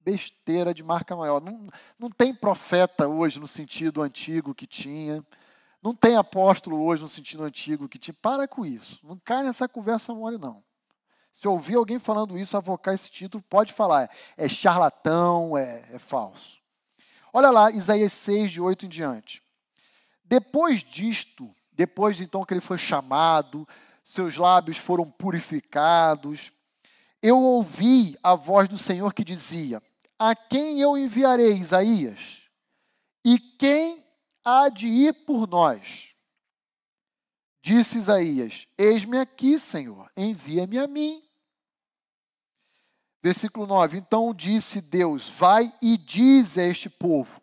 besteira de marca maior. Não, não tem profeta hoje no sentido antigo que tinha. Não tem apóstolo hoje no sentido antigo que tinha. Para com isso. Não cai nessa conversa mole, não. Se ouvir alguém falando isso, avocar esse título, pode falar. É charlatão, é, é falso. Olha lá, Isaías 6, de 8 em diante. Depois disto, depois de então que ele foi chamado, seus lábios foram purificados, eu ouvi a voz do Senhor que dizia: A quem eu enviarei, Isaías? E quem há de ir por nós? Disse Isaías: Eis-me aqui, Senhor, envia-me a mim. Versículo 9: Então disse Deus: Vai e diz a este povo: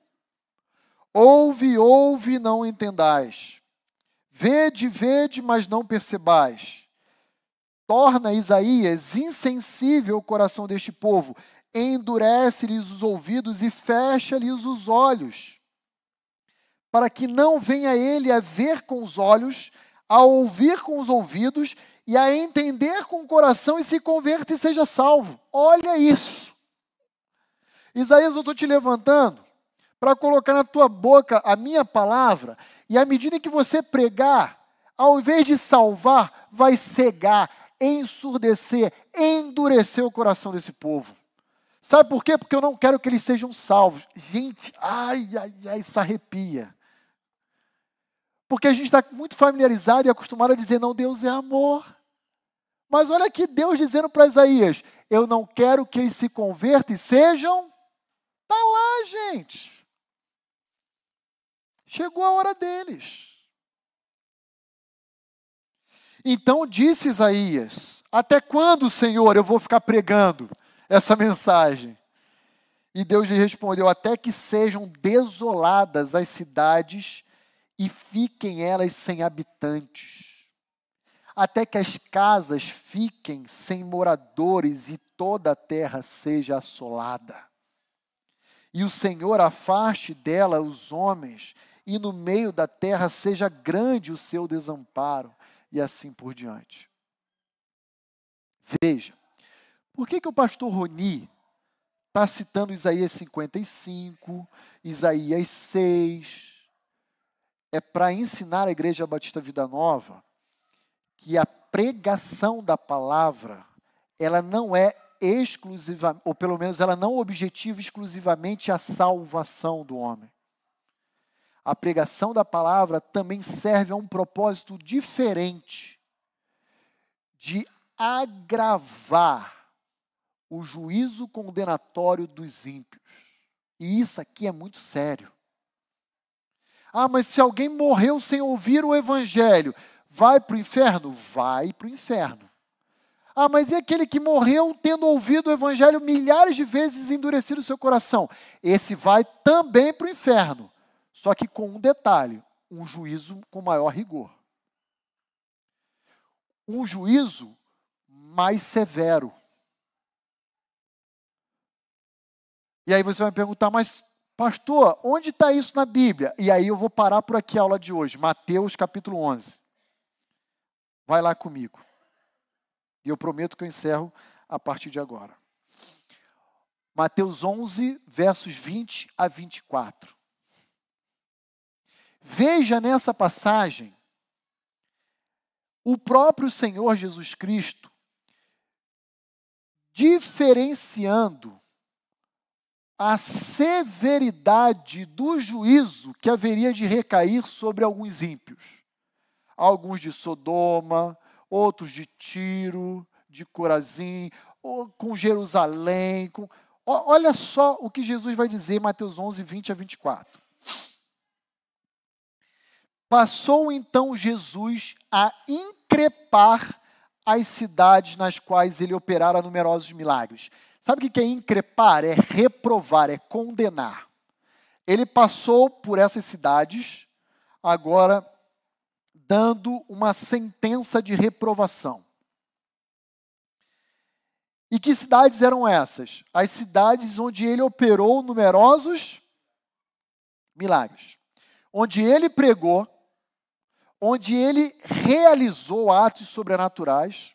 Ouve, ouve, não entendais. Vede, vede, mas não percebais. Torna Isaías insensível o coração deste povo, endurece-lhes os ouvidos e fecha-lhes os olhos, para que não venha ele a ver com os olhos, a ouvir com os ouvidos e a entender com o coração e se converta e seja salvo. Olha isso. Isaías, eu estou te levantando para colocar na tua boca a minha palavra, e à medida que você pregar, ao invés de salvar, vai cegar, ensurdecer, endurecer o coração desse povo. Sabe por quê? Porque eu não quero que eles sejam salvos. Gente, ai, ai, ai, isso arrepia. Porque a gente está muito familiarizado e acostumado a dizer, não, Deus é amor. Mas olha aqui Deus dizendo para Isaías: Eu não quero que eles se convertam e sejam. Está lá, gente. Chegou a hora deles. Então disse Isaías: Até quando, Senhor, eu vou ficar pregando essa mensagem? E Deus lhe respondeu: Até que sejam desoladas as cidades e fiquem elas sem habitantes até que as casas fiquem sem moradores e toda a terra seja assolada. E o Senhor afaste dela os homens, e no meio da terra seja grande o seu desamparo, e assim por diante. Veja, por que, que o pastor Roni está citando Isaías 55, Isaías 6? É para ensinar a Igreja Batista Vida Nova que a pregação da palavra, ela não é exclusiva, ou pelo menos ela não objetiva exclusivamente a salvação do homem. A pregação da palavra também serve a um propósito diferente de agravar o juízo condenatório dos ímpios. E isso aqui é muito sério. Ah, mas se alguém morreu sem ouvir o evangelho, Vai para o inferno? Vai para o inferno. Ah, mas e aquele que morreu tendo ouvido o evangelho milhares de vezes e endurecido seu coração? Esse vai também para o inferno. Só que com um detalhe: um juízo com maior rigor. Um juízo mais severo. E aí você vai perguntar, mas pastor, onde está isso na Bíblia? E aí eu vou parar por aqui a aula de hoje, Mateus capítulo 11. Vai lá comigo. E eu prometo que eu encerro a partir de agora. Mateus 11, versos 20 a 24. Veja nessa passagem o próprio Senhor Jesus Cristo diferenciando a severidade do juízo que haveria de recair sobre alguns ímpios alguns de Sodoma, outros de Tiro, de Corazim, com Jerusalém. Com... Olha só o que Jesus vai dizer em Mateus 11, 20 a 24. Passou então Jesus a increpar as cidades nas quais ele operara numerosos milagres. Sabe o que é increpar? É reprovar, é condenar. Ele passou por essas cidades, agora dando uma sentença de reprovação. E que cidades eram essas? As cidades onde ele operou numerosos milagres, onde ele pregou, onde ele realizou atos sobrenaturais,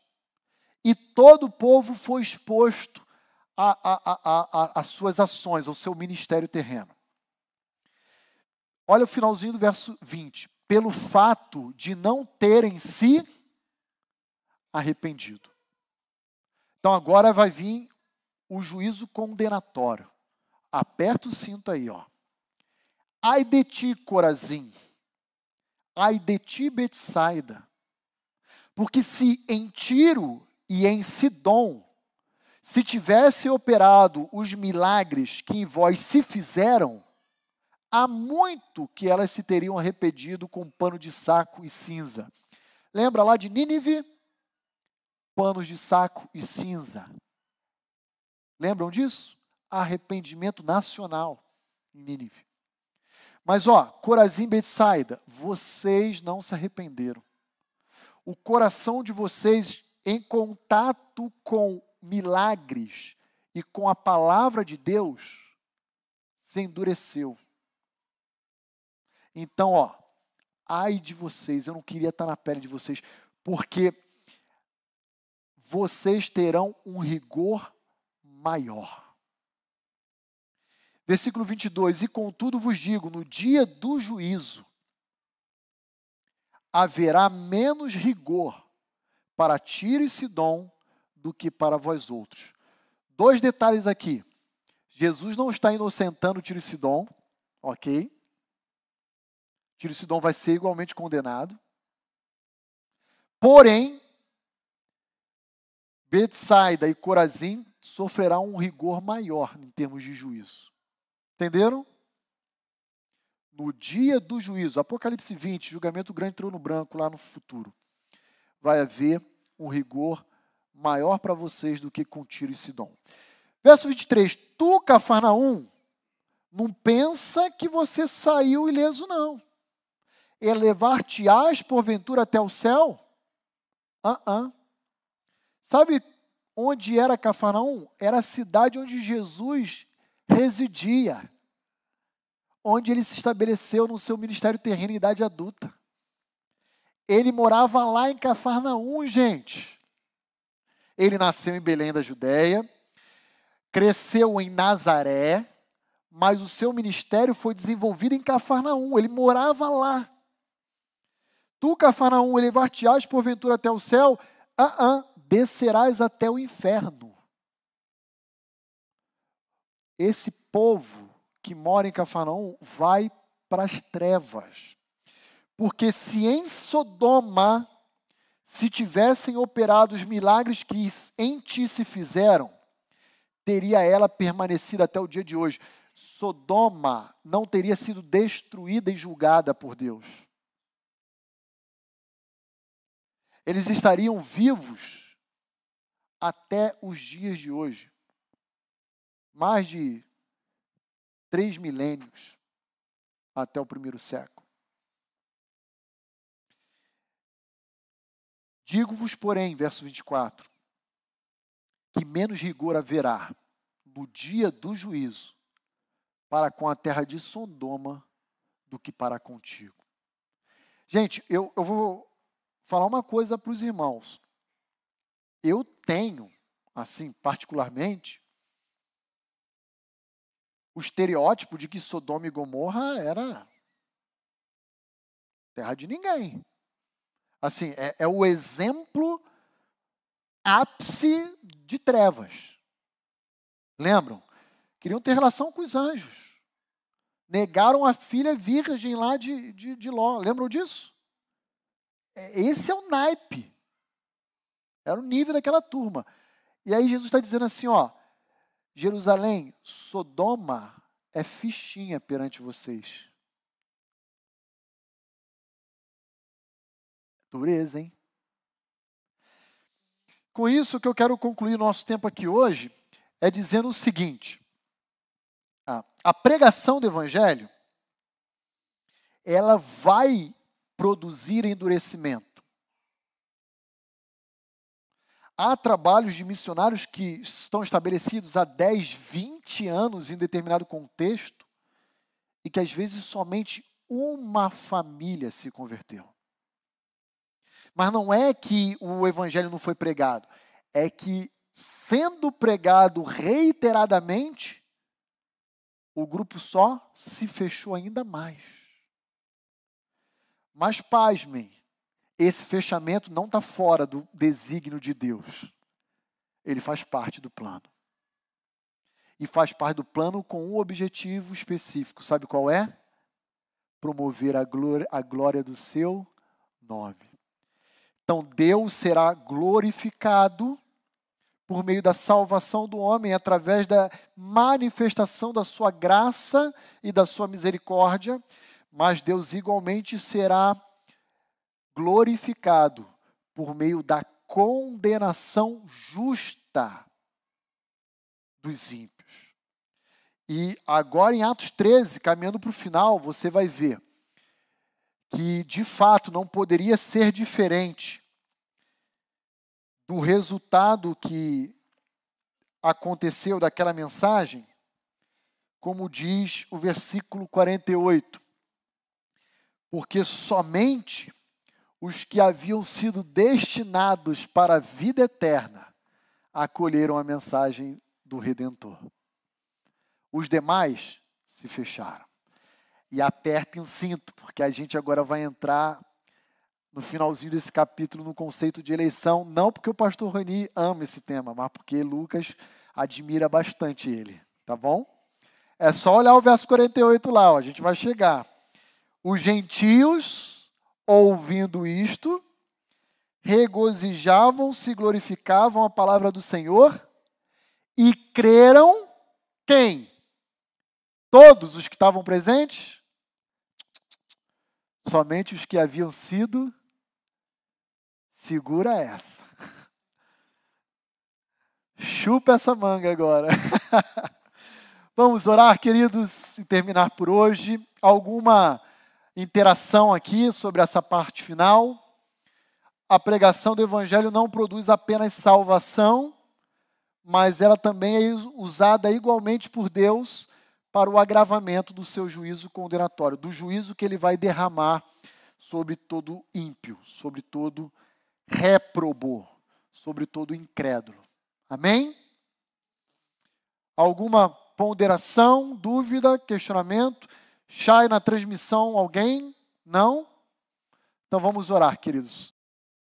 e todo o povo foi exposto as suas ações, ao seu ministério terreno. Olha o finalzinho do verso 20. Pelo fato de não terem se arrependido. Então agora vai vir o juízo condenatório. Aperta o cinto aí, ó. Ai de ti, Corazim. Ai de ti, Betsaida. Porque se em Tiro e em Sidom se tivesse operado os milagres que em vós se fizeram, há muito que elas se teriam arrependido com pano de saco e cinza. Lembra lá de Nínive? Panos de saco e cinza. Lembram disso? Arrependimento nacional em Nínive. Mas ó, Corazim Betsaida, vocês não se arrependeram. O coração de vocês em contato com milagres e com a palavra de Deus se endureceu. Então, ó, ai de vocês, eu não queria estar na pele de vocês, porque vocês terão um rigor maior. Versículo 22: E contudo vos digo, no dia do juízo, haverá menos rigor para Tiro e Sidom do que para vós outros. Dois detalhes aqui. Jesus não está inocentando Tiro e ok? Tiro e vai ser igualmente condenado. Porém, Betsaida e Corazim sofrerão um rigor maior em termos de juízo. Entenderam? No dia do juízo, Apocalipse 20, julgamento grande trono branco lá no futuro, vai haver um rigor maior para vocês do que com Tiro e Sidom. Verso 23, tu, Cafarnaum, não pensa que você saiu ileso, não. Elevar-te-ás, porventura, até o céu? Ah, uh, -uh. Sabe onde era Cafarnaum? Era a cidade onde Jesus residia. Onde ele se estabeleceu no seu ministério terreno em idade adulta. Ele morava lá em Cafarnaum, gente. Ele nasceu em Belém da Judéia, cresceu em Nazaré, mas o seu ministério foi desenvolvido em Cafarnaum. Ele morava lá. Tu, Cafarnaum, elevar-te-ás porventura até o céu, ah, ah, descerás até o inferno. Esse povo que mora em Cafarnaum vai para as trevas. Porque se em Sodoma se tivessem operado os milagres que em ti se fizeram, teria ela permanecido até o dia de hoje. Sodoma não teria sido destruída e julgada por Deus. Eles estariam vivos até os dias de hoje. Mais de três milênios até o primeiro século. Digo-vos, porém, verso 24, que menos rigor haverá no dia do juízo para com a terra de Sodoma do que para contigo. Gente, eu, eu vou falar uma coisa para os irmãos. Eu tenho, assim, particularmente, o estereótipo de que Sodoma e Gomorra era terra de ninguém. Assim, é, é o exemplo ápice de trevas. Lembram? Queriam ter relação com os anjos. Negaram a filha virgem lá de, de, de Ló. Lembram disso? É, esse é o naipe. Era o nível daquela turma. E aí Jesus está dizendo assim, ó, Jerusalém, Sodoma é fichinha perante vocês. Dureza, hein? Com isso, o que eu quero concluir nosso tempo aqui hoje é dizendo o seguinte: a, a pregação do Evangelho ela vai produzir endurecimento. Há trabalhos de missionários que estão estabelecidos há 10, 20 anos em determinado contexto e que às vezes somente uma família se converteu. Mas não é que o evangelho não foi pregado, é que sendo pregado reiteradamente, o grupo só se fechou ainda mais. Mas pasmem, esse fechamento não está fora do desígnio de Deus. Ele faz parte do plano. E faz parte do plano com um objetivo específico. Sabe qual é? Promover a glória, a glória do seu nome. Então, Deus será glorificado por meio da salvação do homem, através da manifestação da sua graça e da sua misericórdia, mas Deus igualmente será glorificado por meio da condenação justa dos ímpios. E agora em Atos 13, caminhando para o final, você vai ver que de fato não poderia ser diferente do resultado que aconteceu daquela mensagem, como diz o versículo 48. Porque somente os que haviam sido destinados para a vida eterna acolheram a mensagem do Redentor. Os demais se fecharam. E apertem o cinto, porque a gente agora vai entrar no finalzinho desse capítulo no conceito de eleição, não porque o pastor Rani ama esse tema, mas porque Lucas admira bastante ele, tá bom? É só olhar o verso 48 lá, ó, a gente vai chegar. Os gentios, ouvindo isto, regozijavam-se, glorificavam a palavra do Senhor e creram quem? Todos os que estavam presentes? Somente os que haviam sido Segura essa. Chupa essa manga agora. Vamos orar, queridos, e terminar por hoje. Alguma interação aqui sobre essa parte final? A pregação do Evangelho não produz apenas salvação, mas ela também é usada igualmente por Deus para o agravamento do seu juízo condenatório, do juízo que ele vai derramar sobre todo ímpio, sobre todo reprobou, sobre todo incrédulo. Amém? Alguma ponderação, dúvida, questionamento? Chai na transmissão alguém? Não? Então vamos orar, queridos.